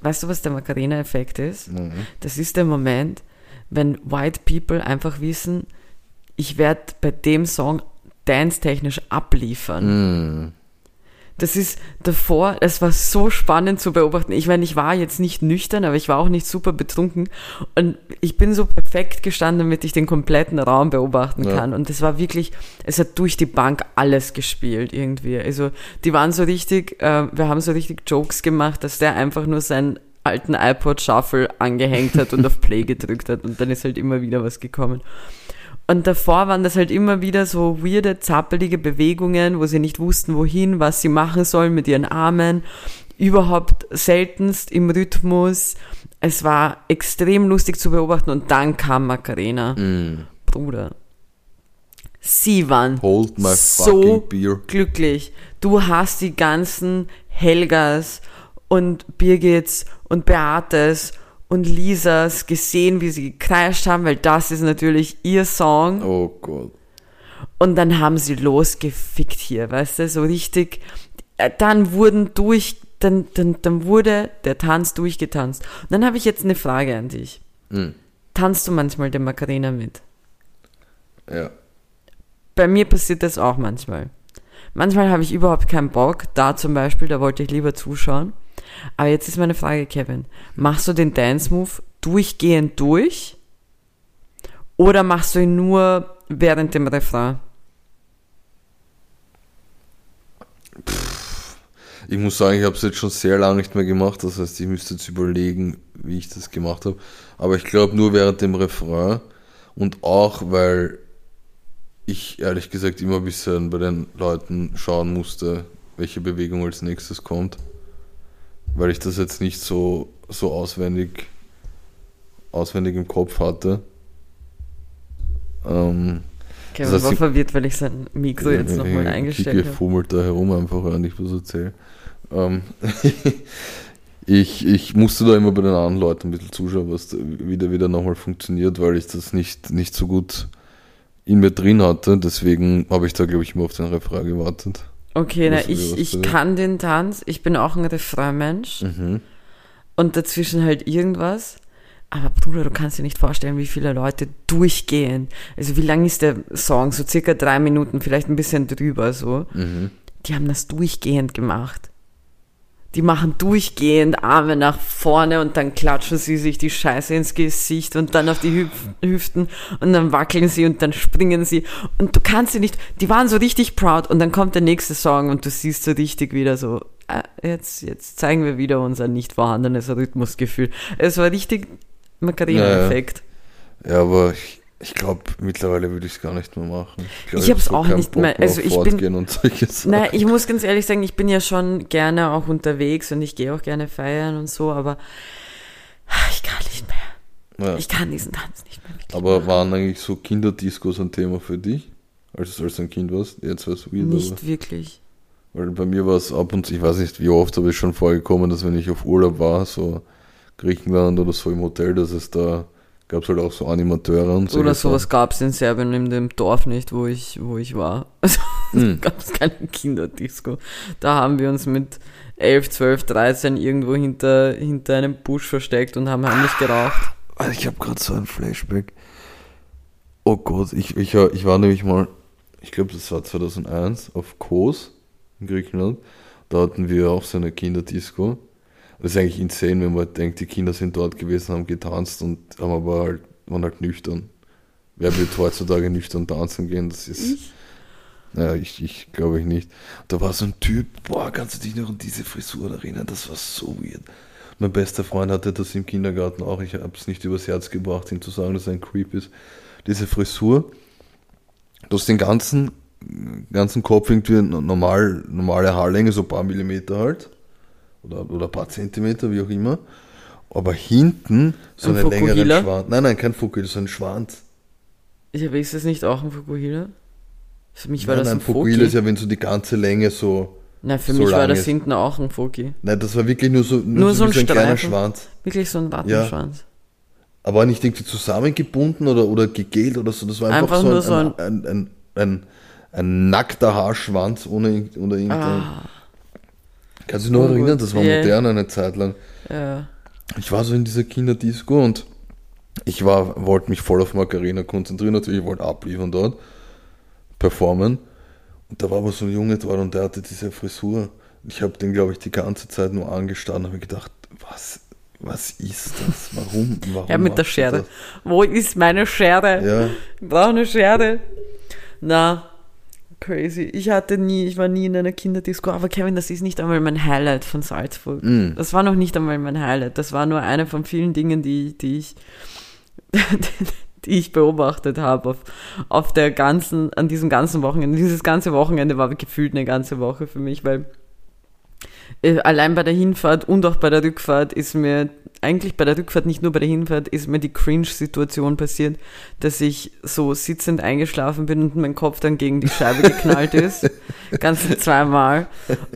weißt du, was der Macarena-Effekt ist? Mhm. Das ist der Moment, wenn White People einfach wissen, ich werde bei dem Song dance-technisch abliefern. Mhm. Das ist davor, es war so spannend zu beobachten. Ich meine, ich war jetzt nicht nüchtern, aber ich war auch nicht super betrunken. Und ich bin so perfekt gestanden, damit ich den kompletten Raum beobachten Ja. kann. Und es war wirklich, es hat durch die Bank alles gespielt irgendwie. Also die waren so richtig, äh, wir haben so richtig Jokes gemacht, dass der einfach nur seinen alten iPod Shuffle angehängt hat und auf Play gedrückt hat. Und dann ist halt immer wieder was gekommen. Und davor waren das halt immer wieder so weirde, zappelige Bewegungen, wo sie nicht wussten, wohin, was sie machen sollen mit ihren Armen. Überhaupt seltenst im Rhythmus. Es war extrem lustig zu beobachten und dann kam Macarena. Mhm. Bruder. Sie waren Hold my so glücklich. Du hast die ganzen Helgas und Birgits und Beates und Lisas gesehen, wie sie gekreischt haben, weil das ist natürlich ihr Song. Oh Gott. Und dann haben sie losgefickt hier, weißt du, so richtig. Äh, Dann wurden durch, dann, dann, dann wurde der Tanz durchgetanzt. Und dann habe ich jetzt eine Frage an dich. Mhm. Tanzt du manchmal den Macarena mit? Ja. Bei mir passiert das auch manchmal. Manchmal habe ich überhaupt keinen Bock. Da zum Beispiel, da wollte ich lieber zuschauen. Aber jetzt ist meine Frage, Kevin. Machst du den Dance-Move durchgehend durch? Oder machst du ihn nur während dem Refrain? Ich muss sagen, ich habe es jetzt schon sehr lange nicht mehr gemacht. Das heißt, ich müsste jetzt überlegen, wie ich das gemacht habe. Aber ich glaube nur während dem Refrain und auch, weil ich ehrlich gesagt immer ein bisschen bei den Leuten schauen musste, welche Bewegung als nächstes kommt. Weil ich das jetzt nicht so, so auswendig, auswendig im Kopf hatte. Ähm, Kevin Das heißt, war verwirrt, weil ich sein Mikro jetzt nochmal eingestellt habe. fummelt da herum einfach, während ich was erzähle. Ähm, (laughs) ich, ich musste da immer bei den anderen Leuten ein bisschen zuschauen, was da wieder, wieder nochmal funktioniert, weil ich das nicht, nicht so gut in mir drin hatte. Deswegen habe ich da, glaube ich, immer auf den Refrain gewartet. Okay, na, ich, ich kann den Tanz. Ich bin auch ein Refrain-Mensch. Mhm. und dazwischen halt irgendwas. Aber Bruder, du kannst dir nicht vorstellen, wie viele Leute durchgehen. Also wie lang ist der Song? So circa drei Minuten, vielleicht ein bisschen drüber so. Mhm. Die haben das durchgehend gemacht. Die machen durchgehend Arme nach vorne und dann klatschen sie sich die Scheiße ins Gesicht und dann auf die Hüf Hüften und dann wackeln sie und dann springen sie. Und du kannst sie nicht, die waren so richtig proud und dann kommt der nächste Song und du siehst so richtig wieder so, ah, jetzt, jetzt zeigen wir wieder unser nicht vorhandenes Rhythmusgefühl. Es war richtig Macarena-Effekt. Ja, aber ich, ich glaube, mittlerweile würde ich es gar nicht mehr machen. glaub, Ich hab's hab auch nicht Bock mehr- also ich bin- und solche (laughs) Sachen. Nein, ich muss ganz ehrlich sagen, ich bin ja schon gerne auch unterwegs und ich gehe auch gerne feiern und so, aber ich kann nicht mehr. Ja. Ich kann diesen Tanz nicht mehr. Aber waren eigentlich so Kinderdiscos ein Thema für dich? Als du als ein Kind warst? Jetzt war es weird, aber. Nicht wirklich. Weil bei mir war es ab und zu, ich weiß nicht wie oft, aber es schon vorgekommen, dass wenn ich auf Urlaub war, so Griechenland oder so im Hotel, dass es da gab es halt auch so Animateure und so. Oder sowas gab es in Serbien in dem Dorf nicht, wo ich, wo ich war. (laughs) Also Hm. gab es keine Kinderdisco. Da haben wir uns mit 11, 12, 13 irgendwo hinter, hinter einem Busch versteckt und haben heimlich geraucht. Also ich habe gerade so ein Flashback. Oh Gott, ich, ich, war- ich war nämlich mal, ich glaube das war 2001, auf Kos in Griechenland. Da hatten wir auch so eine Kinderdisco. Das ist eigentlich insane, wenn man denkt, die Kinder sind dort gewesen, haben getanzt und haben aber halt, waren halt nüchtern. Wer wird heutzutage nüchtern tanzen gehen? Das ist. Ich? Ja, ich, ich glaube ich nicht. Da war so ein Typ, boah, kannst du dich noch an diese Frisur erinnern? Das war so weird. Mein bester Freund hatte das im Kindergarten auch. Ich habe es nicht übers Herz gebracht, ihm zu sagen, dass er ein Creep ist. Diese Frisur, du hast den ganzen, ganzen Kopf irgendwie normal, normale Haarlänge, so ein paar Millimeter halt. Oder, oder ein paar Zentimeter, wie auch immer. Aber hinten so Ein einen längeren Fukuhila? Schwanz. Nein, nein, kein Fukuhila, so ein Schwanz. Ich habe ist das nicht auch ein Fukuhila? Für mich war nein, das nein, ein Fukuhila Foki. ist ja, wenn so die ganze Länge so. Nein, für so mich war das ist. hinten auch ein Foki. Nein, das war wirklich nur so, nur Nur so ein so ein kleiner. Schwanz. Wirklich so ein Wattenschwanz. Aber nicht irgendwie zusammengebunden oder, oder gegelt oder so. Das war einfach, Einfach so, nur ein, so ein, ein, ein, ein, ein nackter Haarschwanz ohne, irgend- oder irgendein. Ah, Kannst du dich noch Ungut. erinnern? Das war Ja. modern eine Zeit lang. ja. Ich war so in dieser Kinderdisco und ich war, wollte mich voll auf Macarena konzentrieren, natürlich, ich wollte abliefern dort, performen. Und da war aber so ein Junge dort und der hatte diese Frisur. Ich habe den, glaube ich, die ganze Zeit nur angestanden und habe gedacht, was, was ist das? Warum? (laughs) Warum Ja, mit der Schere. Wo ist meine Schere? Ja, Ich brauche eine Schere. Na, crazy. Ich hatte nie, ich war nie in einer Kinderdisco, aber Kevin, das ist nicht einmal mein Highlight von Salzburg. Mm. Das war noch nicht einmal mein Highlight. Das war nur eine von vielen Dingen, die, die ich, (laughs) die ich beobachtet habe auf, auf der ganzen, an diesem ganzen Wochenende. Dieses ganze Wochenende war gefühlt eine ganze Woche für mich, weil allein bei der Hinfahrt und auch bei der Rückfahrt ist mir, eigentlich bei der Rückfahrt, nicht nur bei der Hinfahrt, ist mir die Cringe-Situation passiert, dass ich so sitzend eingeschlafen bin und mein Kopf dann gegen die Scheibe geknallt ist. (laughs) Ganze zweimal.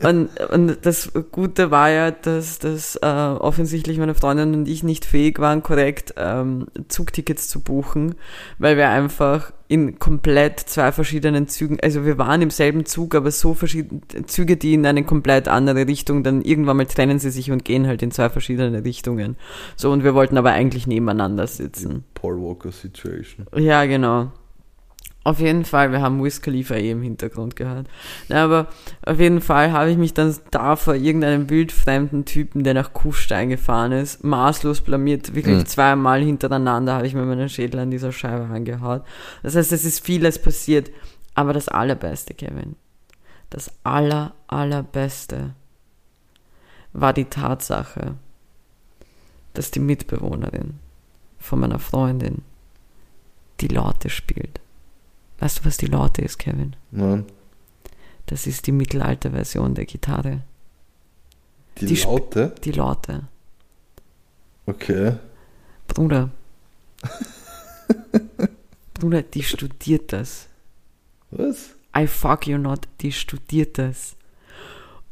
Und, und das Gute war ja, dass, dass äh, offensichtlich meine Freundin und ich nicht fähig waren, korrekt ähm, Zugtickets zu buchen, weil wir einfach in komplett zwei verschiedenen Zügen, also wir waren im selben Zug, aber so verschiedene Züge, die in eine komplett andere Richtung, dann irgendwann mal trennen sie sich und gehen halt in zwei verschiedene Richtungen. So, und wir wollten aber eigentlich nebeneinander sitzen. Paul Walker Situation. Ja, genau. Auf jeden Fall, wir haben Wiz Khalifa eh im Hintergrund gehört. Na, aber auf jeden Fall habe ich mich dann da vor irgendeinem wildfremden Typen, der nach Kufstein gefahren ist, maßlos blamiert. Wirklich Mhm. zweimal hintereinander habe ich mir meinen Schädel an dieser Scheibe angehaut. Das heißt, es ist vieles passiert. Aber das Allerbeste, Kevin, das aller, allerbeste war die Tatsache, dass die Mitbewohnerin von meiner Freundin die Laute spielt. Weißt du, was die Laute ist, Kevin? Nein. Das ist die Mittelalter-Version der Gitarre. Die, Die Sp- Laute? Die Laute. Okay. Bruder. (laughs) Bruder, die studiert das. Was? I fuck you not, die studiert das.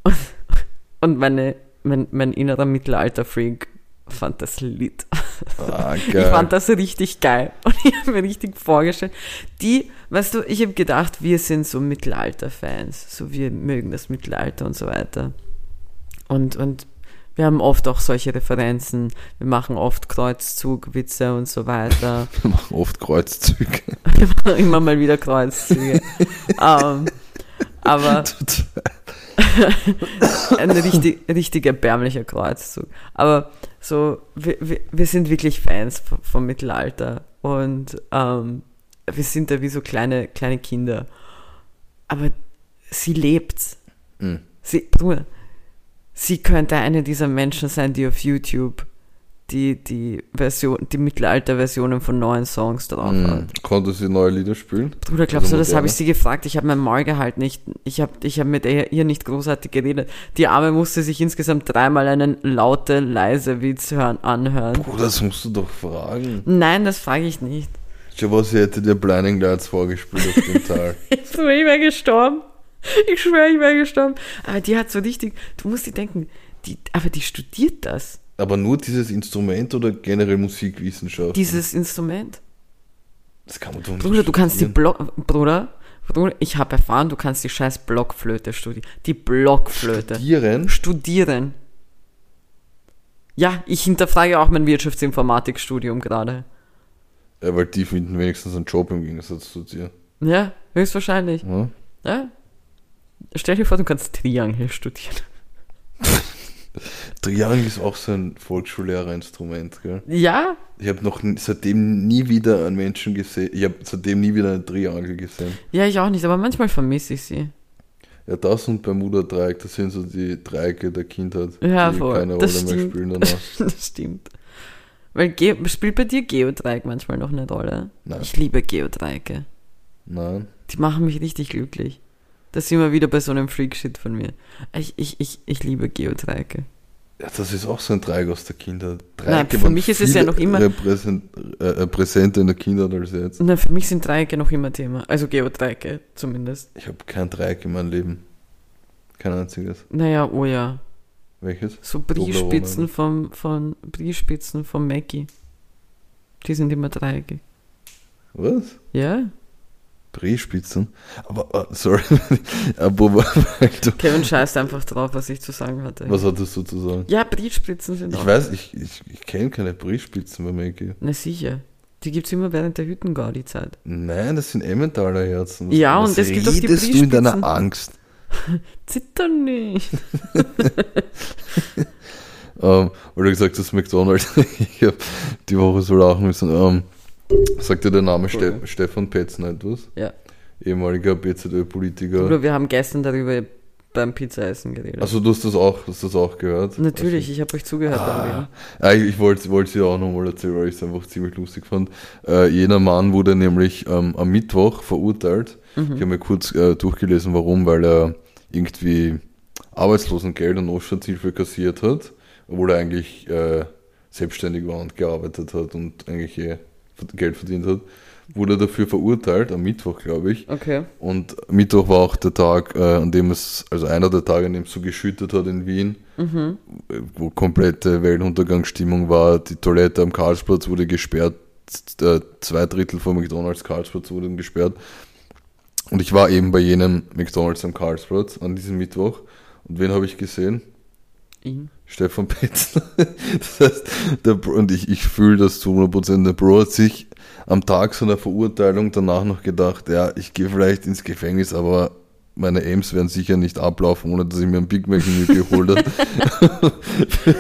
Und, und meine, mein, mein innerer Mittelalter-Freak fand das Lied. Ah, Ich fand das richtig geil. (laughs) Und ich habe mir richtig vorgestellt. Die, weißt du, ich habe gedacht, wir sind so Mittelalter-Fans. So wir mögen das Mittelalter und so weiter. Und, und wir haben oft auch solche Referenzen. Wir machen oft Kreuzzugwitze und so weiter. (laughs) Wir machen oft Kreuzzüge. Wir machen immer mal wieder Kreuzzüge. (laughs) ähm, aber (laughs) ein richtig, richtig erbärmlicher Kreuzzug. Aber so, wir, wir, wir sind wirklich Fans vom, vom Mittelalter und ähm, wir sind da wie so kleine, kleine Kinder. Aber sie lebt. Mhm. Sie, sie könnte eine dieser Menschen sein, die auf YouTube die, die Version, die Mittelalter-Versionen von neuen Songs drauf hat. Mhm. Konnte sie neue Lieder spielen? Bruder, glaubst Also du, das habe ich sie gefragt? Ich habe mein Maul gehalten. Ich, ich habe ich hab mit ihr, nicht großartig geredet. Die Arme musste sich insgesamt dreimal einen laute, leise Witz hören, anhören. Oh, das musst du doch fragen. Nein, das frage ich nicht. Ich was sie hätte dir Blinding Lights vorgespielt auf dem Tal. (laughs) Bruder, ich wäre gestorben. Ich schwöre, ich wäre gestorben. Aber die hat so richtig, du musst dir denken, die, aber die studiert das, Aber nur dieses Instrument oder generell Musikwissenschaft? dieses Instrument. das kann man doch nicht Bruder, du kannst die. Block, Bruder, Bruder, ich habe erfahren, du kannst die scheiß Blockflöte studieren. Die Blockflöte. Studieren? Studieren. Ja, ich hinterfrage auch mein Wirtschaftsinformatikstudium gerade. Ja, weil die finden wenigstens einen Job im Gegensatz zu dir. Ja, höchstwahrscheinlich. Ja? Ja. Stell dir vor, du kannst Triangel studieren. (laughs) Triangel ist auch so ein Volksschullehrer-Instrument, gell? Ja, Ich habe noch seitdem nie wieder einen Menschen gesehen. Ich habe seitdem nie wieder einen Triangel gesehen. ja, ich auch nicht, aber manchmal vermisse ich sie. Ja, das und Bermuda-Dreieck, das sind so die Dreiecke der Kindheit, Ja, die voll. keine Rolle Das mehr stimmt. spielen danach. (laughs) das stimmt. Weil Ge spielt bei dir Geodreieck manchmal noch eine Rolle? Nein. Ich liebe Geodreiecke. Nein. Die machen mich richtig glücklich. Das sind wir wieder bei so einem Freak-Shit von mir. Ich, ich, ich, ich liebe Geodreiecke. Ja, das ist auch so ein Dreieck aus der Kindheit. Nein, Dreiecke für waren mich ist es ja noch immer- Repräsent, äh, äh, präsenter in der Kindheit als jetzt. Na, für mich sind Dreiecke noch immer Thema. Also Geodreiecke zumindest. Ich habe kein Dreieck in meinem Leben. Kein einziges. Naja, oh ja. Welches? So Brie-Spitzen Toblerone. vom, von Brie-Spitzen vom Mackie. Die sind immer Dreiecke. Was? Ja? Drehspitzen? Aber, äh, sorry, (laughs) du, Kevin scheißt einfach drauf, was ich zu sagen hatte. was hattest du zu sagen? Ja, Brie-Spitzen sind Ich auch. weiß, ich, ich, ich kenne keine Briefspitzen bei Mackie. Na sicher. Die gibt's immer während der Hüttengaudi-Zeit. Nein, das sind Emmentaler Herzen. Ja, was und es gibt auch die du in deiner Briefspitzen. Angst? (laughs) Zitter nicht. (laughs) Ähm, weil du gesagt hast, McDonalds. ich habe die Woche so lachen müssen. Ähm, sagt dir der Name Ste Entschuldigung. Stefan Petzner etwas? Ja. Ehemaliger BZÖ-Politiker. Oder wir haben gestern darüber beim Pizzaessen geredet. Also du hast das auch, hast das auch gehört? Natürlich, ich habe euch zugehört. Also, ah, ich wollte es dir auch nochmal erzählen, weil ich es einfach ziemlich lustig fand. Äh, jener Mann wurde nämlich ähm, am Mittwoch verurteilt. Mhm. Ich habe mir kurz äh, durchgelesen, warum, weil er irgendwie Arbeitslosengeld und Notstandshilfe kassiert hat, obwohl er eigentlich äh, selbstständig war und gearbeitet hat und eigentlich eh Geld verdient hat. Wurde dafür verurteilt, am Mittwoch, glaube ich. Okay. Und Mittwoch war auch der Tag, äh, an dem es, also einer der Tage, an dem es so geschüttet hat in Wien, Mhm. wo komplette Weltuntergangsstimmung war. Die Toilette am Karlsplatz wurde gesperrt, äh, zwei Drittel vom McDonalds Karlsplatz wurden gesperrt. Und ich war eben bei jenem McDonalds am Karlsplatz an diesem Mittwoch. Und wen habe ich gesehen? Ihn. Stefan Petzner. (laughs) Das heißt, der Bro, und ich, ich fühle das zu 100%. Der Bro hat sich am Tag seiner Verurteilung danach noch gedacht, ja, ich gehe vielleicht ins Gefängnis, aber meine Aims werden sicher nicht ablaufen, ohne dass ich mir ein Big Mac geholt habe. für,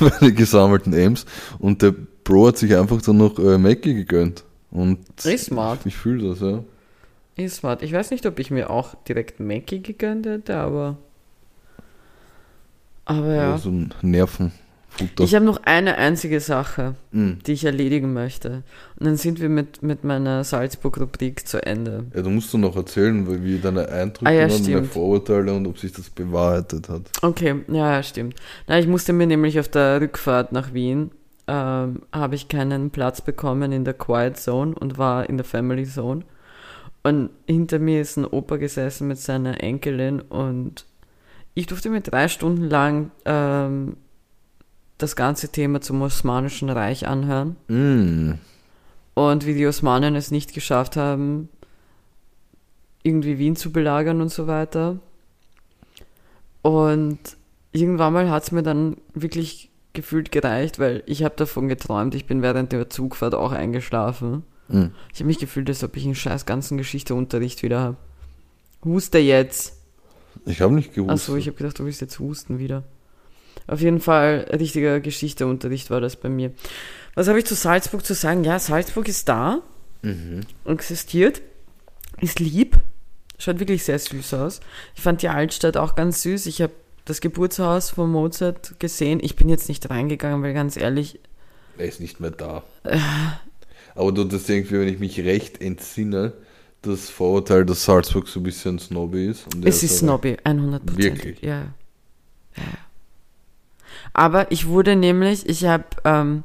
(laughs) meine gesammelten Aims. Und der Bro hat sich einfach dann noch äh, Mackie gegönnt. Und Ist smart. ich fühle das, ja. Ist smart. Ich weiß nicht, ob ich mir auch direkt Mackie gegönnt hätte, aber. Aber ja. So ein Nervenfutter. Ich habe noch eine einzige Sache, Mm. die ich erledigen möchte. Und dann sind wir mit, mit meiner Salzburg-Rubrik zu Ende. Ja, du musst doch noch erzählen, wie- wie deine Eindrücke Ah, ja, waren, deine. Vorurteile und ob sich das bewahrheitet hat. Okay, ja, ja, stimmt. Na, ich musste mir nämlich auf der Rückfahrt nach Wien, ähm, habe ich keinen Platz bekommen in der Quiet Zone und war in der Family Zone. Und hinter mir ist ein Opa gesessen mit seiner Enkelin und ich durfte mir drei Stunden lang ähm, das ganze Thema zum Osmanischen Reich anhören Mm. und wie die Osmanen es nicht geschafft haben, irgendwie Wien zu belagern und so weiter. Und irgendwann mal hat es mir dann wirklich gefühlt gereicht, weil ich habe davon geträumt, ich bin während der Zugfahrt auch eingeschlafen. Mm. Ich habe mich gefühlt, als ob ich einen scheiß ganzen Geschichteunterricht wieder habe. Huste jetzt. Ich habe nicht gewusst. Achso, ich habe gedacht, du willst jetzt husten wieder. Auf jeden Fall, richtiger Geschichteunterricht war das bei mir. Was habe ich zu Salzburg zu sagen? Ja, Salzburg ist da mhm. existiert, ist lieb, schaut wirklich sehr süß aus. Ich fand die Altstadt auch ganz süß. Ich habe das Geburtshaus von Mozart gesehen. Ich bin jetzt nicht reingegangen, weil ganz ehrlich, Er ist nicht mehr da. Aber du das irgendwie, wenn ich mich recht entsinne, das Vorurteil, dass Salzburg so ein bisschen snobby ist. Es ist snobby, 100%. Wirklich? Ja. ja. Aber ich wurde nämlich, ich habe, ähm,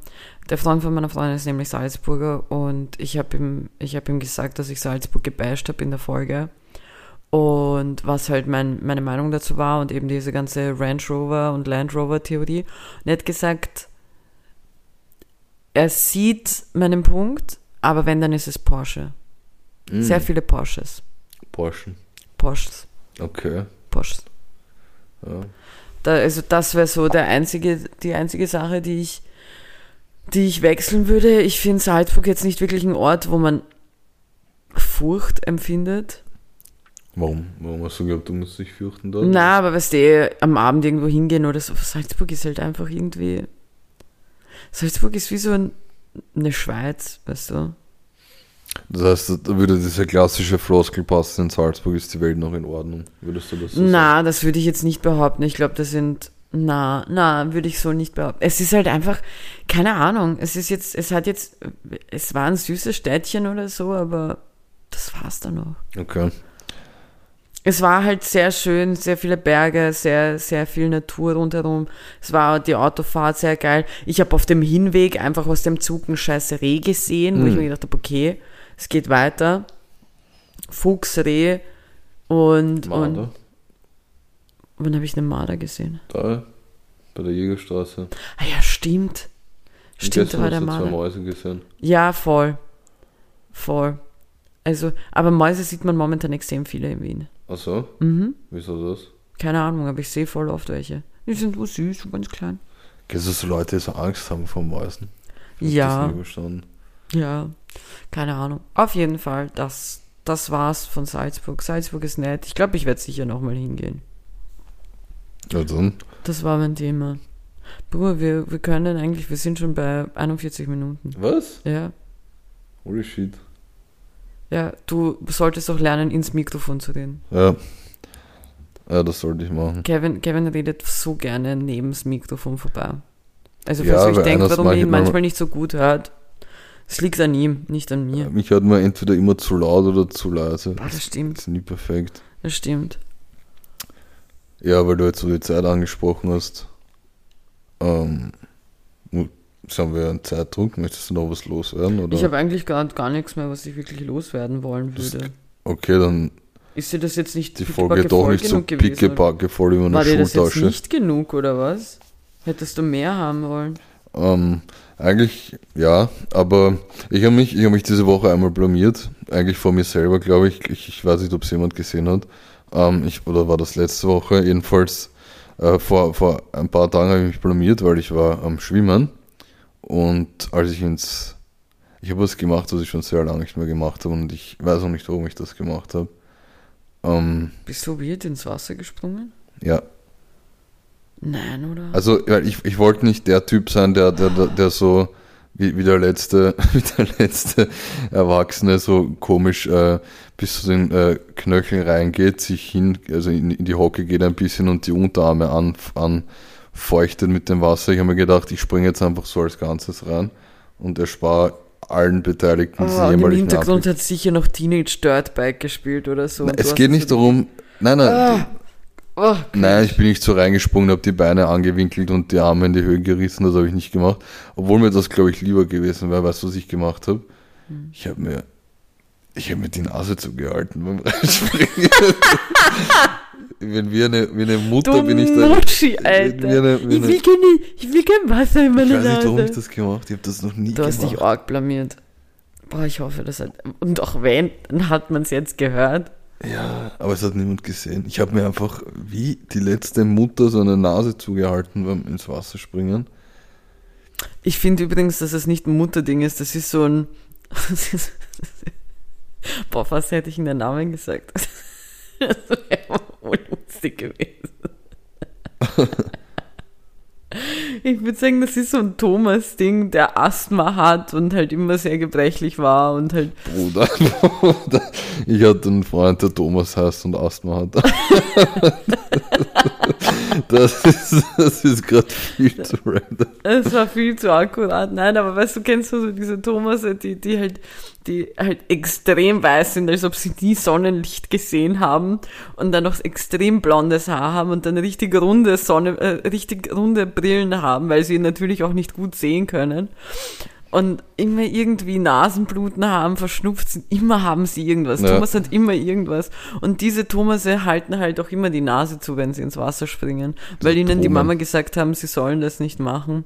der Freund von meiner Freundin ist nämlich Salzburger und ich habe ihm, ich habe ihm gesagt, dass ich Salzburg gebasht habe in der Folge. Und was halt mein, meine Meinung dazu war und eben diese ganze Range Rover und Land Rover Theorie. Und er hat gesagt, er sieht meinen Punkt, aber wenn, dann ist es Porsche. Mm. Sehr viele Porsches. Porsche. Porsches. Okay. Porsches. Ja. Da, also das wäre so der einzige, die einzige Sache, die ich, die ich wechseln würde. Ich finde Salzburg jetzt nicht wirklich ein Ort, wo man Furcht empfindet. Warum? Warum hast du geglaubt, du musst dich fürchten dort? Na, aber weißt du, am Abend irgendwo hingehen oder so. Salzburg ist halt einfach irgendwie. Salzburg ist wie so ein, eine Schweiz, weißt du? Das heißt, da würde diese klassische Floskel passen, in Salzburg ist die Welt noch in Ordnung. Würdest du das so sagen? Na, das würde ich jetzt nicht behaupten. Ich glaube, das sind. Na, na, würde ich so nicht behaupten. Es ist halt einfach, keine Ahnung. Es ist jetzt, es hat jetzt, es war ein süßes Städtchen oder so, aber das war's dann noch. Okay. Es war halt sehr schön, sehr viele Berge, sehr, sehr viel Natur rundherum. Es war die Autofahrt sehr geil. Ich habe auf dem Hinweg einfach aus dem Zug ein scheiß Reh gesehen, wo ich mir gedacht habe, okay, es geht weiter. Fuchs, Reh und, und Marder. wann habe ich eine Marder gesehen? Da, bei der Jägerstraße. Ah ja, stimmt. Und Stimmt, da war hast der du zwei Marder. Mäuse gesehen. Ja, voll. Voll. Also, aber Mäuse sieht man momentan extrem viele in Wien. Ach so? Mhm. Wieso das? Keine Ahnung, aber ich sehe voll oft welche. Die sind so süß, so ganz klein. Kennst du so Leute, die so Angst haben vor Mäusen? Ich Ja. Ja, keine Ahnung. Auf jeden Fall, das, das war's von Salzburg. Salzburg ist nett. Ich glaube, ich werde sicher nochmal hingehen. Ja, dann. Das war mein Thema. Bruder, wir, wir können eigentlich, wir sind schon bei 41 Minuten. Was? Ja. Holy shit. Ja, du solltest auch lernen, ins Mikrofon zu reden. Ja. Ja, das sollte ich machen. Kevin, Kevin redet so gerne neben das Mikrofon vorbei. Also, Ja, falls ihr euch denkt, warum ich ihn mal- manchmal nicht so gut hört, es liegt an ihm, nicht an mir. Mich hört man entweder immer zu laut oder zu leise. Ah, das stimmt, ist nie perfekt. das stimmt. Ja, weil du jetzt so die Zeit angesprochen hast. Ähm, jetzt haben wir einen Zeitdruck. Möchtest du noch was loswerden? Oder? Ich habe eigentlich gar, gar nichts mehr, was ich wirklich loswerden wollen Das- würde. okay, dann Ist dir das jetzt nicht die Folge doch nicht so pickebacke voll über eine War dir das jetzt Schultasche. nicht genug, oder was? Hättest du mehr haben wollen? Ähm, eigentlich ja, aber ich habe mich, ich hab mich diese Woche einmal blamiert. Eigentlich vor mir selber, glaube ich. ich. Ich weiß nicht, ob es jemand gesehen hat. Ähm, ich, oder war das letzte Woche? Jedenfalls äh, vor, vor ein paar Tagen habe ich mich blamiert, weil ich war am Schwimmen. Und als ich ins... Ich habe was gemacht, was ich schon sehr lange nicht mehr gemacht habe. Und ich weiß auch nicht, warum ich das gemacht habe. Ähm, Bist du weird ins Wasser gesprungen? ja, Nein, oder? Also, weil ich, ich wollte nicht der Typ sein, der, der, der, der so wie, wie der letzte, (laughs) wie der letzte Erwachsene so komisch äh, bis zu den äh, Knöcheln reingeht, sich hin, also in, in die Hocke geht ein bisschen und die Unterarme an, anfeuchtet mit dem Wasser. Ich habe mir gedacht, ich springe jetzt einfach so als Ganzes rein und erspare allen Beteiligten diesen oh, im Hintergrund hat sicher noch Teenage Dirtbike gespielt oder so. Nein, es geht nicht darum, nein, nein, Ah, oh, Nein, ich bin nicht so reingesprungen, habe die Beine angewinkelt und die Arme in die Höhe gerissen, das habe ich nicht gemacht. Obwohl mir das, glaube ich, lieber gewesen wäre, weißt du, was ich gemacht habe? Hm. Ich habe mir, ich habe mir die Nase zugehalten beim Reinspringen. ich bin wie eine, wie eine Mutter, du bin ich da. Mutschi, Wie Alter. eine, wie ich, eine, will keine, ich will kein Wasser in ich meine weiß nicht, warum ich Nase. das gemacht habe. Ich habe das noch nie Du hast gemacht. dich arg blamiert. Boah, ich hoffe, das hat. Und auch wenn, dann hat man es jetzt gehört. Ja, aber es hat niemand gesehen. Ich habe mir einfach wie die letzte Mutter so eine Nase zugehalten beim ins Wasser springen. Ich finde übrigens, dass es nicht ein Mutterding ist. Das ist so ein. Ist, (laughs) boah, fast hätte ich in den Namen gesagt. (laughs) Das wäre wohl lustig gewesen. (laughs) Ich würde sagen, das ist so ein Thomas-Ding, der Asthma hat und halt immer sehr gebrechlich war und halt. Bruder, (laughs) Bruder. Ich hatte einen Freund, der Thomas heißt und Asthma hat. (laughs) Das ist, das ist gerade viel zu random. Es war viel zu akkurat. Nein, aber weißt du, kennst du so diese Thomas, die, die halt, die halt extrem weiß sind, als ob sie nie Sonnenlicht gesehen haben und dann noch extrem blondes Haar haben und dann richtig runde Sonne, äh, richtig runde Brillen haben, weil sie natürlich auch nicht gut sehen können. Und immer irgendwie Nasenbluten haben, verschnupft sind, immer haben sie irgendwas. Ja. Thomas hat immer irgendwas. Und diese Thomase halten halt auch immer die Nase zu, wenn sie ins Wasser springen, weil ihnen die. Mama gesagt haben, sie sollen das nicht machen.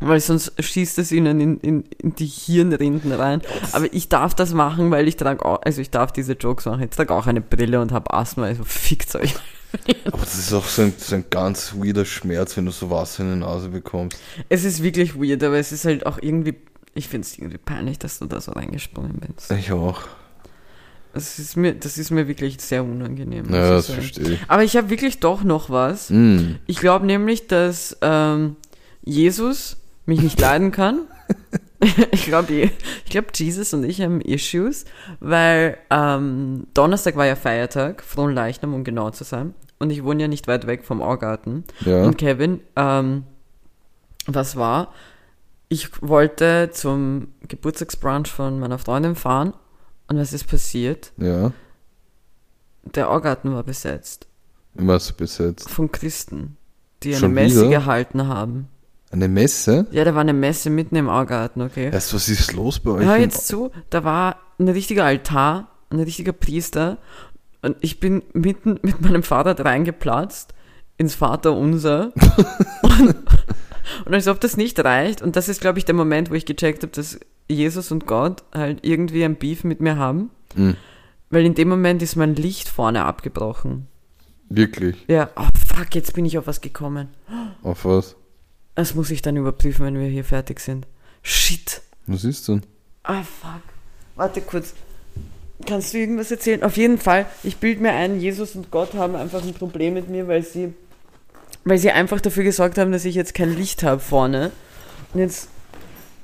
Weil sonst schießt es ihnen in, in, in die Hirnrinden rein. Aber ich darf das machen, weil ich trage auch, also ich darf diese Jokes machen. Ich trage auch eine Brille und habe Asthma, also fickt euch. (laughs) Aber das ist auch so ein, so ein ganz weirder Schmerz, wenn du so Wasser in die Nase bekommst. Es ist wirklich weird, aber es ist halt auch irgendwie, ich finde es irgendwie peinlich, dass du da so reingesprungen bist. Ich auch. Das ist mir, das ist mir wirklich sehr unangenehm. Ja, das sagen. verstehe ich. Aber ich habe wirklich doch noch was. Mm. Ich glaube nämlich, dass ähm, Jesus mich nicht (laughs) leiden kann. (laughs) ich glaube, ich glaub, Jesus und ich haben Issues, weil ähm, Donnerstag war ja Feiertag, frohen Leichnam, um genau zu sein. Und ich wohne ja nicht weit weg vom Augarten. Ja. Und Kevin, ähm, was war? Ich wollte zum Geburtstagsbrunch von meiner Freundin fahren. Und was ist passiert? Ja. Der Augarten war besetzt. So besetzt. Von Christen, die eine Schon Messe wieder? gehalten haben. Eine Messe? Ja, da war eine Messe mitten im Augarten, okay? Erst, was ist los bei euch? Hör jetzt zu, da war ein richtiger Altar, ein richtiger Priester und ich bin mitten mit meinem Fahrrad reingeplatzt ins Vaterunser (laughs) und, und als ob das nicht reicht und das ist, glaube ich, der Moment, wo ich gecheckt habe, dass Jesus und Gott halt irgendwie ein Beef mit mir haben, Mhm. weil in dem Moment ist mein Licht vorne abgebrochen. Wirklich? Ja, oh fuck, jetzt bin ich auf was gekommen. Auf was? Das muss ich dann überprüfen, wenn wir hier fertig sind. Shit. Was ist denn? Ah, fuck. Warte kurz. Kannst du irgendwas erzählen? Auf jeden Fall, ich bilde mir ein, Jesus und Gott haben einfach ein Problem mit mir, weil sie, weil sie einfach dafür gesorgt haben, dass ich jetzt kein Licht habe vorne. Und jetzt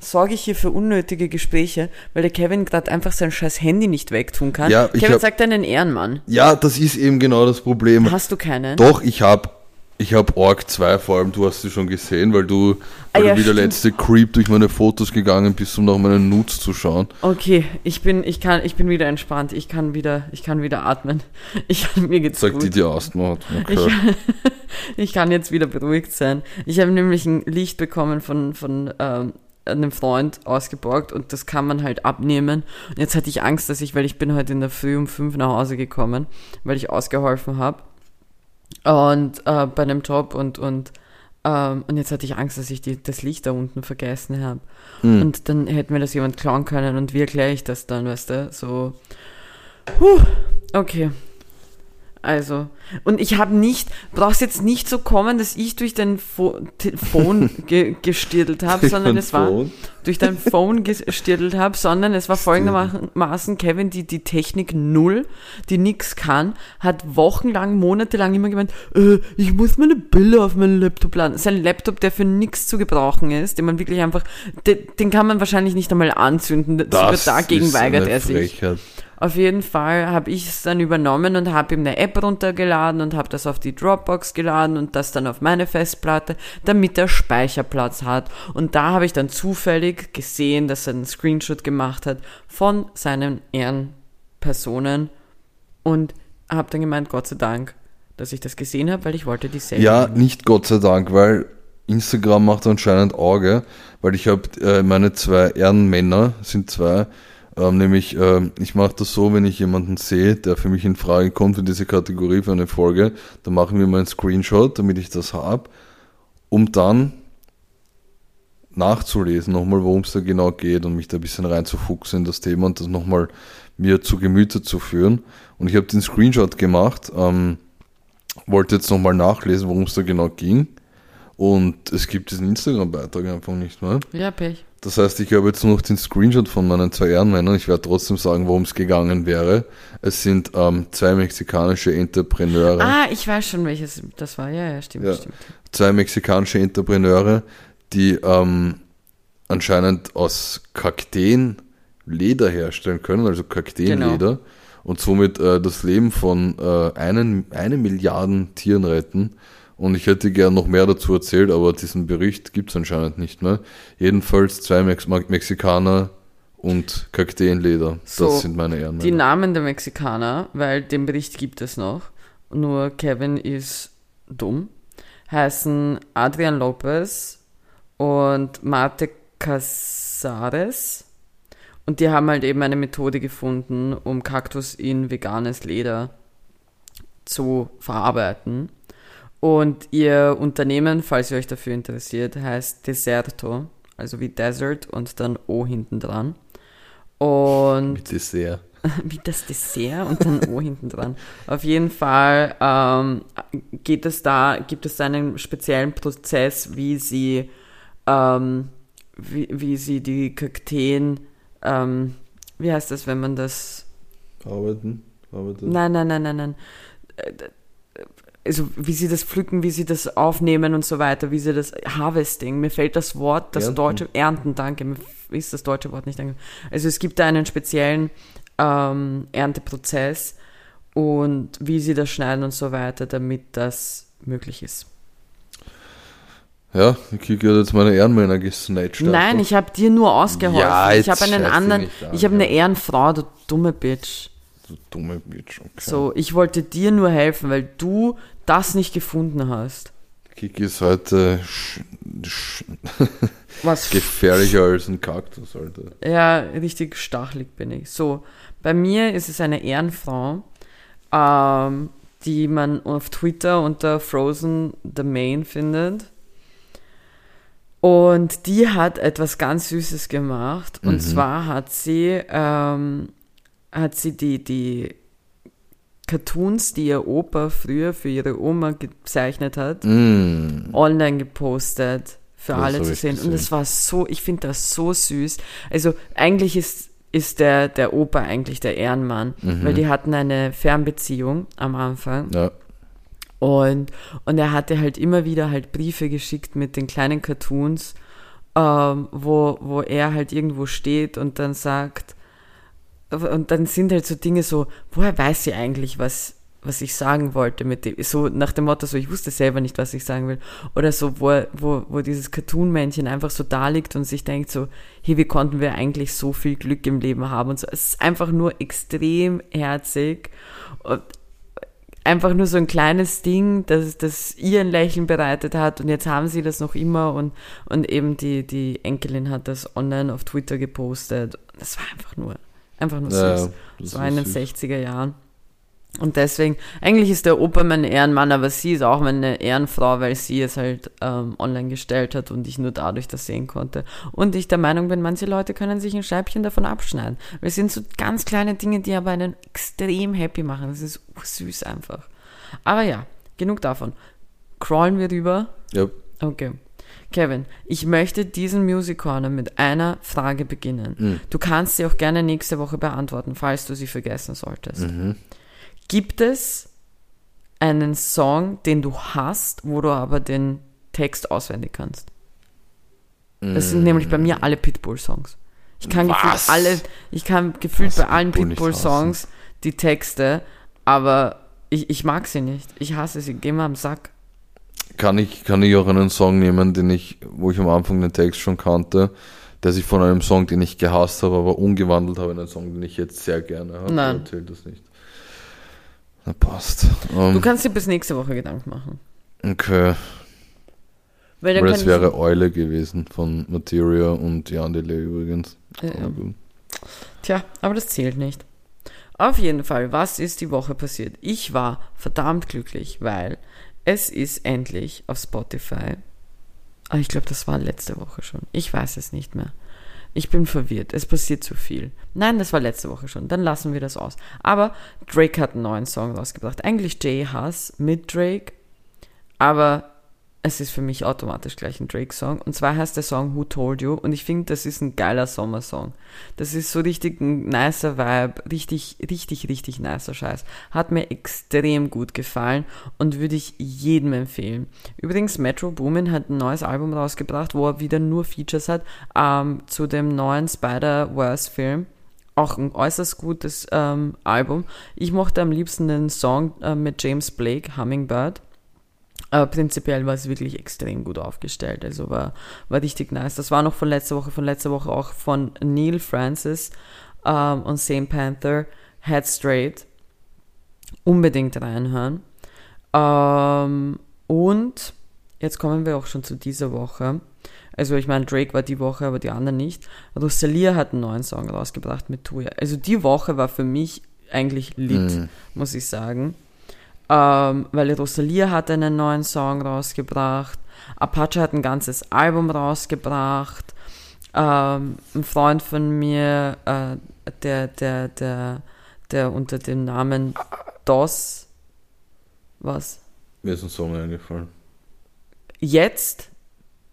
sorge ich hier für unnötige Gespräche, weil der Kevin gerade einfach sein scheiß Handy nicht wegtun kann. Ja, Kevin hab- sagt einen Ehrenmann. Ja, das ist eben genau das Problem. Hast du keinen? Doch, ich hab, ich hab Org 2 vor allem, du hast sie schon gesehen, weil du, Ah, weil ja, du wie der letzte Creep durch meine Fotos gegangen bist, um nach meinen Nudes zu schauen. Okay, ich bin, ich kann, ich bin wieder entspannt. Ich kann wieder, ich kann wieder atmen. (laughs) Ich, mir geht's Sagt gut. die, die Asthma hat. (laughs) Okay. Ich, (laughs) ich kann jetzt wieder beruhigt sein. Ich habe nämlich ein Licht bekommen von, von ähm, einem Freund ausgeborgt und das kann man halt abnehmen. Und jetzt hatte ich Angst, dass ich, weil ich bin heute in der Früh um fünf nach Hause gekommen, weil ich ausgeholfen habe und äh, bei einem Job und und ähm, und jetzt hatte ich Angst, dass ich die, das Licht da unten vergessen habe. Hm. Und dann hätte mir das jemand klauen können und wie erkläre ich das dann, weißt du? So, Puh, okay. Also, und ich habe nicht, brauchst jetzt nicht so kommen, dass ich durch dein Pho Telefon (laughs) ge gestirtelt habe, sondern es war Phone? durch dein Phone gestirtelt habe, sondern es war folgendermaßen Kevin, die die Technik null, die nix kann, hat wochenlang, monatelang immer gemeint, äh, ich muss meine Bilder auf meinen Laptop laden. Sein Laptop, der für nix zu gebrauchen ist, den man wirklich einfach, den, den kann man wahrscheinlich nicht einmal anzünden. Sogar dagegen ist weigert eine er sich. Frechheit. Auf jeden Fall habe ich es dann übernommen und habe ihm eine App runtergeladen und habe das auf die Dropbox geladen und das dann auf meine Festplatte, damit er Speicherplatz hat. Und da habe ich dann zufällig gesehen, dass er einen Screenshot gemacht hat von seinen Ehrenpersonen und habe dann gemeint, Gott sei Dank, dass ich das gesehen habe, weil ich wollte die. Ja, nicht Gott sei Dank, weil Instagram macht anscheinend Auge, weil ich habe äh, meine zwei Ehrenmänner, sind zwei, ähm, nämlich ähm, ich mache das so, wenn ich jemanden sehe, der für mich in Frage kommt für diese Kategorie für eine Folge, dann machen wir mal einen Screenshot, damit ich das hab, um dann nachzulesen, nochmal, worum es da genau geht und mich da ein bisschen reinzufuchsen in das Thema und das nochmal mir zu Gemüte zu führen. Und ich habe den Screenshot gemacht, ähm, wollte jetzt nochmal nachlesen, worum es da genau ging. Und es gibt diesen Instagram-Beitrag einfach nicht mehr. Ja, Pech. Das heißt, ich habe jetzt nur noch den Screenshot von meinen zwei Ehrenmännern. Ich werde trotzdem sagen, worum es gegangen wäre. Es sind ähm, zwei mexikanische Entrepreneure. Ah, ich weiß schon, welches das war. Ja, ja, stimmt, Ja. stimmt. Zwei mexikanische Entrepreneure, die ähm, anscheinend aus Kakteen Leder herstellen können, also Kakteenleder. Und somit äh, das Leben von äh, einen, eine Milliarden Tieren retten. Und ich hätte gern noch mehr dazu erzählt, aber diesen Bericht gibt es anscheinend nicht mehr. Jedenfalls zwei Mex Mexikaner und Kakteenleder. So, das sind meine Ehren. Die Namen der Mexikaner, weil den Bericht gibt es noch, nur Kevin ist dumm, heißen Adrian Lopez und Marte Casares. Und die haben halt eben eine Methode gefunden, um Kaktus in veganes Leder zu verarbeiten. Und ihr Unternehmen, falls ihr euch dafür interessiert, heißt Deserto, also wie Desert und dann O hinten dran. Und Mit Dessert. (laughs) wie das Dessert und dann O hinten dran. Auf jeden Fall ähm, geht es da, gibt es da einen speziellen Prozess, wie sie, ähm, wie, wie sie die Kakteen, ähm, wie heißt das, wenn man das Verarbeiten? Verarbeitet? Nein, nein, nein, nein, nein. Also wie sie das pflücken, wie sie das aufnehmen und so weiter, wie sie das Harvesting. Mir fällt das Wort, das Ernten. deutsche Ernten, danke, mir ist das deutsche Wort nicht eingefallen. Also es gibt da einen speziellen ähm, Ernteprozess und wie sie das schneiden und so weiter, damit das möglich ist. Ja, Kiki hat jetzt meine Ehrenmänner gesnatcht. Nein, ich habe dir nur ausgeholfen. Ja, ich habe einen anderen, ich habe eine Ehrenfrau, du dumme Bitch. Du dumme Bitch, okay. So, ich wollte dir nur helfen, weil du das nicht gefunden hast. Kiki ist heute (laughs) Was gefährlicher als ein Kaktus, Alter. Ja, richtig stachelig bin ich. So, bei mir ist es eine Ehrenfrau, ähm, die man auf Twitter unter Frozen the Main findet. Und die hat etwas ganz Süßes gemacht. Und Mhm. zwar hat sie, ähm, hat sie die, die Cartoons, die ihr Opa früher für ihre Oma gezeichnet hat, Mm. online gepostet für Das alle zu sehen. Und gesehen. es war so, ich finde das so süß. Also eigentlich ist, ist der, der Opa eigentlich der Ehrenmann, Mhm. weil die hatten eine Fernbeziehung am Anfang. Ja. Und, und er hatte halt immer wieder halt Briefe geschickt mit den kleinen Cartoons, ähm, wo, wo er halt irgendwo steht und dann sagt, und dann sind halt so Dinge so, woher weiß sie eigentlich, was, was ich sagen wollte mit dem, so nach dem Motto, so ich wusste selber nicht, was ich sagen will. Oder so, wo, wo, wo dieses Cartoon-Männchen einfach so da liegt und sich denkt so, hey, wie konnten wir eigentlich so viel Glück im Leben haben und so. Es ist einfach nur extrem herzig und einfach nur so ein kleines Ding, das, das ihr ein Lächeln bereitet hat und jetzt haben sie das noch immer und, und eben die, die Enkelin hat das online auf Twitter gepostet. Das war einfach nur, einfach nur süß. Ja, das war in den süß. 60er Jahren. Und deswegen, eigentlich ist der Opa mein Ehrenmann, aber sie ist auch meine Ehrenfrau, weil sie es halt ähm, online gestellt hat und ich nur dadurch das sehen konnte. Und ich der Meinung bin, manche Leute können sich ein Scheibchen davon abschneiden. Weil es sind so ganz kleine Dinge, die aber einen extrem happy machen. Das ist süß einfach. Aber ja, genug davon. Crawlen wir rüber. Ja. Okay. Kevin, ich möchte diesen Music Corner mit einer Frage beginnen. Mhm. Du kannst sie auch gerne nächste Woche beantworten, falls du sie vergessen solltest. Mhm. Gibt es einen Song, den du hast, wo du aber den Text auswendig kannst? Das sind nämlich bei mir alle Pitbull-Songs. Ich kann gefühlt alle, ich kann gefühlt Was, bei allen Pitbull-Songs die Texte, aber ich, ich mag sie nicht. Ich hasse sie, geh mal am Sack. Kann ich, kann ich auch einen Song nehmen, den ich, wo ich am Anfang den Text schon kannte, der sich von einem Song, den ich gehasst habe, aber umgewandelt habe in einen Song, den ich jetzt sehr gerne habe. Nein. Oder Zählt das nicht. Na passt. Ähm, Du kannst dir bis nächste Woche Gedanken machen. okay. Weil dann Weil es wäre Eule gewesen von Materia und Jan Delay übrigens. Ja. Aber. Tja, aber das zählt nicht. Auf jeden Fall, was ist die Woche passiert? Ich war verdammt glücklich, weil es ist endlich auf Spotify. Ah, ich glaube, das war letzte Woche schon. Ich weiß es nicht mehr. Ich bin verwirrt. Es passiert zu viel. Nein, das war letzte Woche schon. Dann lassen wir das aus. Aber Drake hat einen neuen Song rausgebracht. Eigentlich Jay Huss mit Drake. Aber es ist für mich automatisch gleich ein Drake-Song. Und zwar heißt der Song Who Told You. Und ich finde, das ist ein geiler Sommersong. Das ist so richtig ein nicer Vibe. Richtig, richtig, richtig nicer Scheiß. Hat mir extrem gut gefallen und würde ich jedem empfehlen. Übrigens, Metro Boomin hat ein neues Album rausgebracht, wo er wieder nur Features hat ähm, zu dem neuen Spider-Verse-Film auch ein äußerst gutes ähm, Album. Ich mochte am liebsten den Song äh, mit James Blake, Hummingbird. Aber prinzipiell war es wirklich extrem gut aufgestellt. Also war, war richtig nice. Das war noch von letzter Woche, von letzter Woche auch von Neil Francis ähm, und Same Panther, Head Straight. Unbedingt reinhören. Ähm, und jetzt kommen wir auch schon zu dieser Woche. Also ich meine, Drake war die Woche, aber die anderen nicht. Rosalia hat einen neuen Song rausgebracht mit Tuya. Also die Woche war für mich eigentlich lit, Mhm. muss ich sagen. Ähm, weil Rosalia hat einen neuen Song rausgebracht. Apache hat ein ganzes Album rausgebracht. Ähm, ein Freund von mir, äh, der, der, der, der unter dem Namen DOS, was? Mir ist ein Song eingefallen. Jetzt,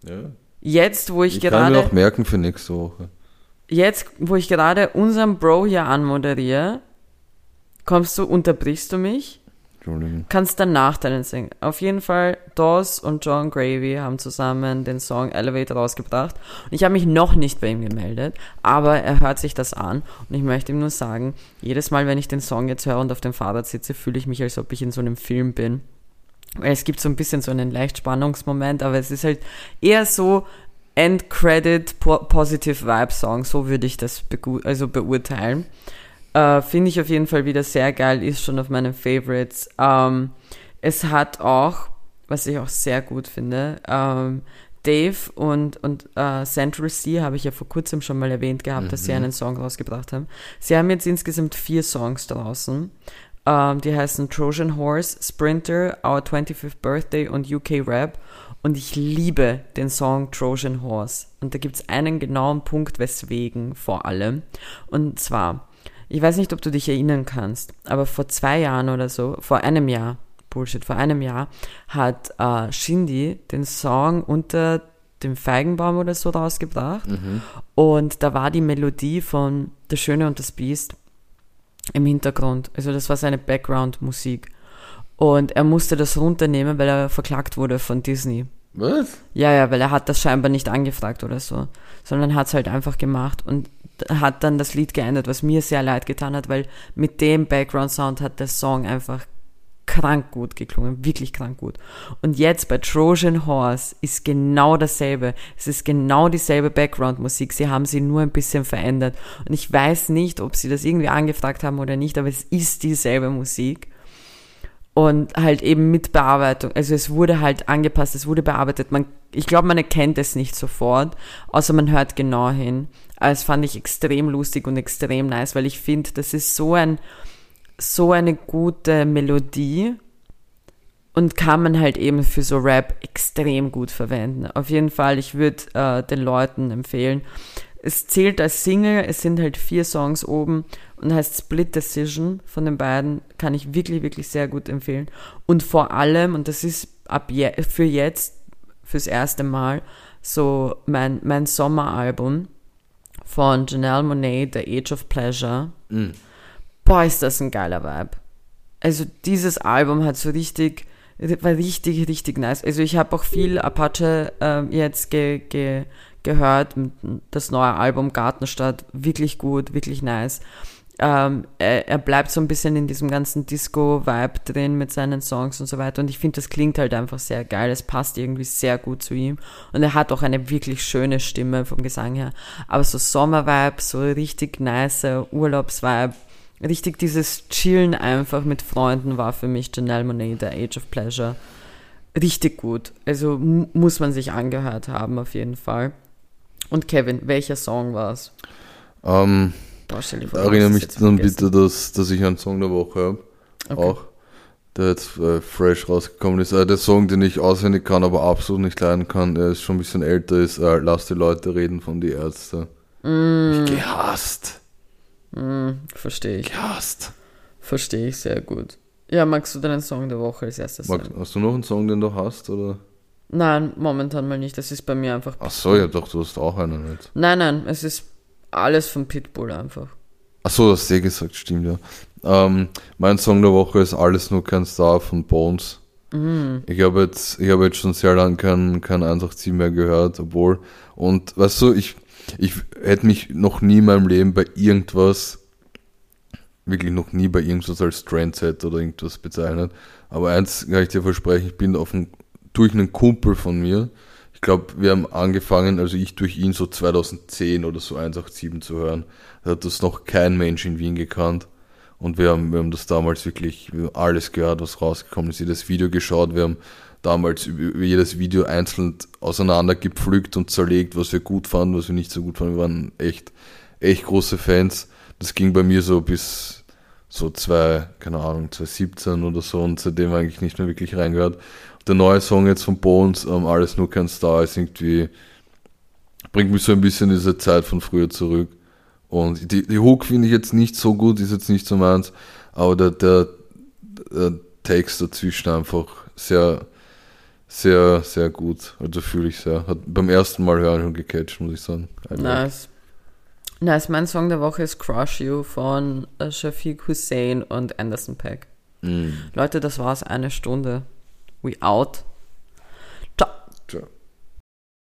Ja. jetzt, wo ich, Ich kann mir gerade, auch merken für nächste Woche. jetzt, wo ich gerade unseren Bro hier anmoderiere, kommst du, unterbrichst du mich, Entschuldigung. kannst danach deinen singen. Auf jeden Fall, Dawes und John Gravy haben zusammen den Song Elevator rausgebracht. Und ich habe mich noch nicht bei ihm gemeldet, aber er hört sich das an. Und ich möchte ihm nur sagen, jedes Mal, wenn ich den Song jetzt höre und auf dem Fahrrad sitze, fühle ich mich, als ob ich in so einem Film bin. Weil es gibt so ein bisschen so einen leicht Spannungsmoment, aber es ist halt eher so End-Credit po Positive Vibe Song, so würde ich das also beurteilen. Äh, Finde ich auf jeden Fall wieder sehr geil, ist schon auf meinen Favorites. Ähm, es hat auch, was ich auch sehr gut finde, ähm, Dave und, und äh, Central C habe ich ja vor kurzem schon mal erwähnt gehabt, mhm. dass sie mhm. einen Song rausgebracht haben. Sie haben jetzt insgesamt vier Songs draußen. Ähm, die heißen Trojan Horse, Sprinter, Our 25th Birthday und UK Rap. Und ich liebe den Song Trojan Horse. Und da gibt es einen genauen Punkt, weswegen vor allem. Und zwar, ich weiß nicht, ob du dich erinnern kannst, aber vor zwei Jahren oder so, vor einem Jahr, Bullshit, vor einem Jahr hat äh, Shindy den Song unter dem Feigenbaum oder so rausgebracht. Mhm. Und da war die Melodie von Der Schöne und das Biest im Hintergrund. Also das war seine Background-Musik. Und er musste das runternehmen, weil er verklagt wurde von Disney. Was? Ja, ja, weil er hat das scheinbar nicht angefragt oder so, sondern hat es halt einfach gemacht und hat dann das Lied geändert, was mir sehr leid getan hat, weil mit dem Background-Sound hat der Song einfach krank gut geklungen, wirklich krank gut. Und jetzt bei Trojan Horse ist genau dasselbe. Es ist genau dieselbe Background-Musik. Sie haben sie nur ein bisschen verändert. Und ich weiß nicht, ob sie das irgendwie angefragt haben oder nicht, aber es ist dieselbe Musik. Und halt eben mit Bearbeitung. Also es wurde halt angepasst, es wurde bearbeitet. Man, ich glaube, man erkennt es nicht sofort, außer man hört genau hin. Aber das fand ich extrem lustig und extrem nice, weil ich finde, das ist so ein, so eine gute Melodie und kann man halt eben für so Rap extrem gut verwenden. Auf jeden Fall, ich würde äh, den Leuten empfehlen. Es zählt als Single, es sind halt vier Songs oben und heißt Split Decision von den beiden. Kann ich wirklich, wirklich sehr gut empfehlen. Und vor allem, und das ist ab je, für jetzt, fürs erste Mal, so mein, mein Sommeralbum von Janelle Monet, The Age of Pleasure. Mm boah, ist das ein geiler Vibe. Also dieses Album hat so richtig, war richtig, richtig nice. Also ich habe auch viel Apache äh, jetzt ge, ge, gehört, das neue Album Gartenstadt, wirklich gut, wirklich nice. Ähm, er, er, bleibt so ein bisschen in diesem ganzen Disco-Vibe drin mit seinen Songs und so weiter. Und ich finde, das klingt halt einfach sehr geil. Es passt irgendwie sehr gut zu ihm. Und er hat auch eine wirklich schöne Stimme vom Gesang her. Aber so Sommer-Vibe, so richtig nice Urlaubs-Vibe, richtig dieses Chillen einfach mit Freunden war für mich Janelle Monet, The Age of Pleasure. Richtig gut. Also muss man sich angehört haben, auf jeden Fall. Und Kevin, welcher Song war es? Ähm, erinnere mich dann bitte, dass, dass ich einen Song der Woche habe. Okay. Auch. Der jetzt äh, fresh rausgekommen ist. Äh, der Song, den ich auswendig kann, aber absolut nicht leiden kann, der ist schon ein bisschen älter, ist äh, Lass die Leute reden von die Ärzte. Mm. Ich gehasst. Hm, verstehe ich. Gehasst. Verstehe ich sehr gut. Ja, magst du deinen Song der Woche als erstes Mag, Hast du noch einen Song, den du hast, oder? Nein, momentan mal nicht. Das ist bei mir einfach. Pitbull. Ach so, ja doch, du hast auch einen nicht. Nein, nein, es ist alles von Pitbull einfach. Ach so, das hast du gesagt, stimmt ja. Ähm, mein Song der Woche ist Alles nur kein Star von Bones. Mhm. Ich habe jetzt, ich jetzt schon sehr lange kein, kein 187 mehr gehört, obwohl. Und weißt du, ich ich hätte mich noch nie in meinem Leben bei irgendwas, wirklich noch nie bei irgendwas als Trendset oder irgendwas bezeichnet. Aber eins kann ich dir versprechen, ich bin auf ein, durch einen Kumpel von mir, ich glaube, wir haben angefangen, also ich durch ihn so 2010 oder so 187 zu hören. Da hat das noch kein Mensch in Wien gekannt. Und wir haben, wir haben das damals wirklich alles gehört, was rausgekommen ist, jedes Video geschaut, wir haben damals jedes Video einzeln auseinandergepflückt und zerlegt, was wir gut fanden, was wir nicht so gut fanden. Wir waren echt, echt große Fans. Das ging bei mir so bis so zwei, keine Ahnung, 2017 oder so und seitdem eigentlich nicht mehr wirklich reingehört. Der neue Song jetzt von Bones, ähm, Alles nur kein Star, ist irgendwie, bringt mich so ein bisschen in diese Zeit von früher zurück. Und die, die Hook finde ich jetzt nicht so gut, ist jetzt nicht so meins, aber der, der, der Text dazwischen einfach sehr, sehr, sehr gut. Also fühle ich sehr. Hat beim ersten Mal hören schon gecatcht, muss ich sagen. Also nice. Nice, mein Song der Woche ist Crush You von äh, Shafiq Hussein und Anderson Pack. Mm. Leute, das war's, eine Stunde. We out.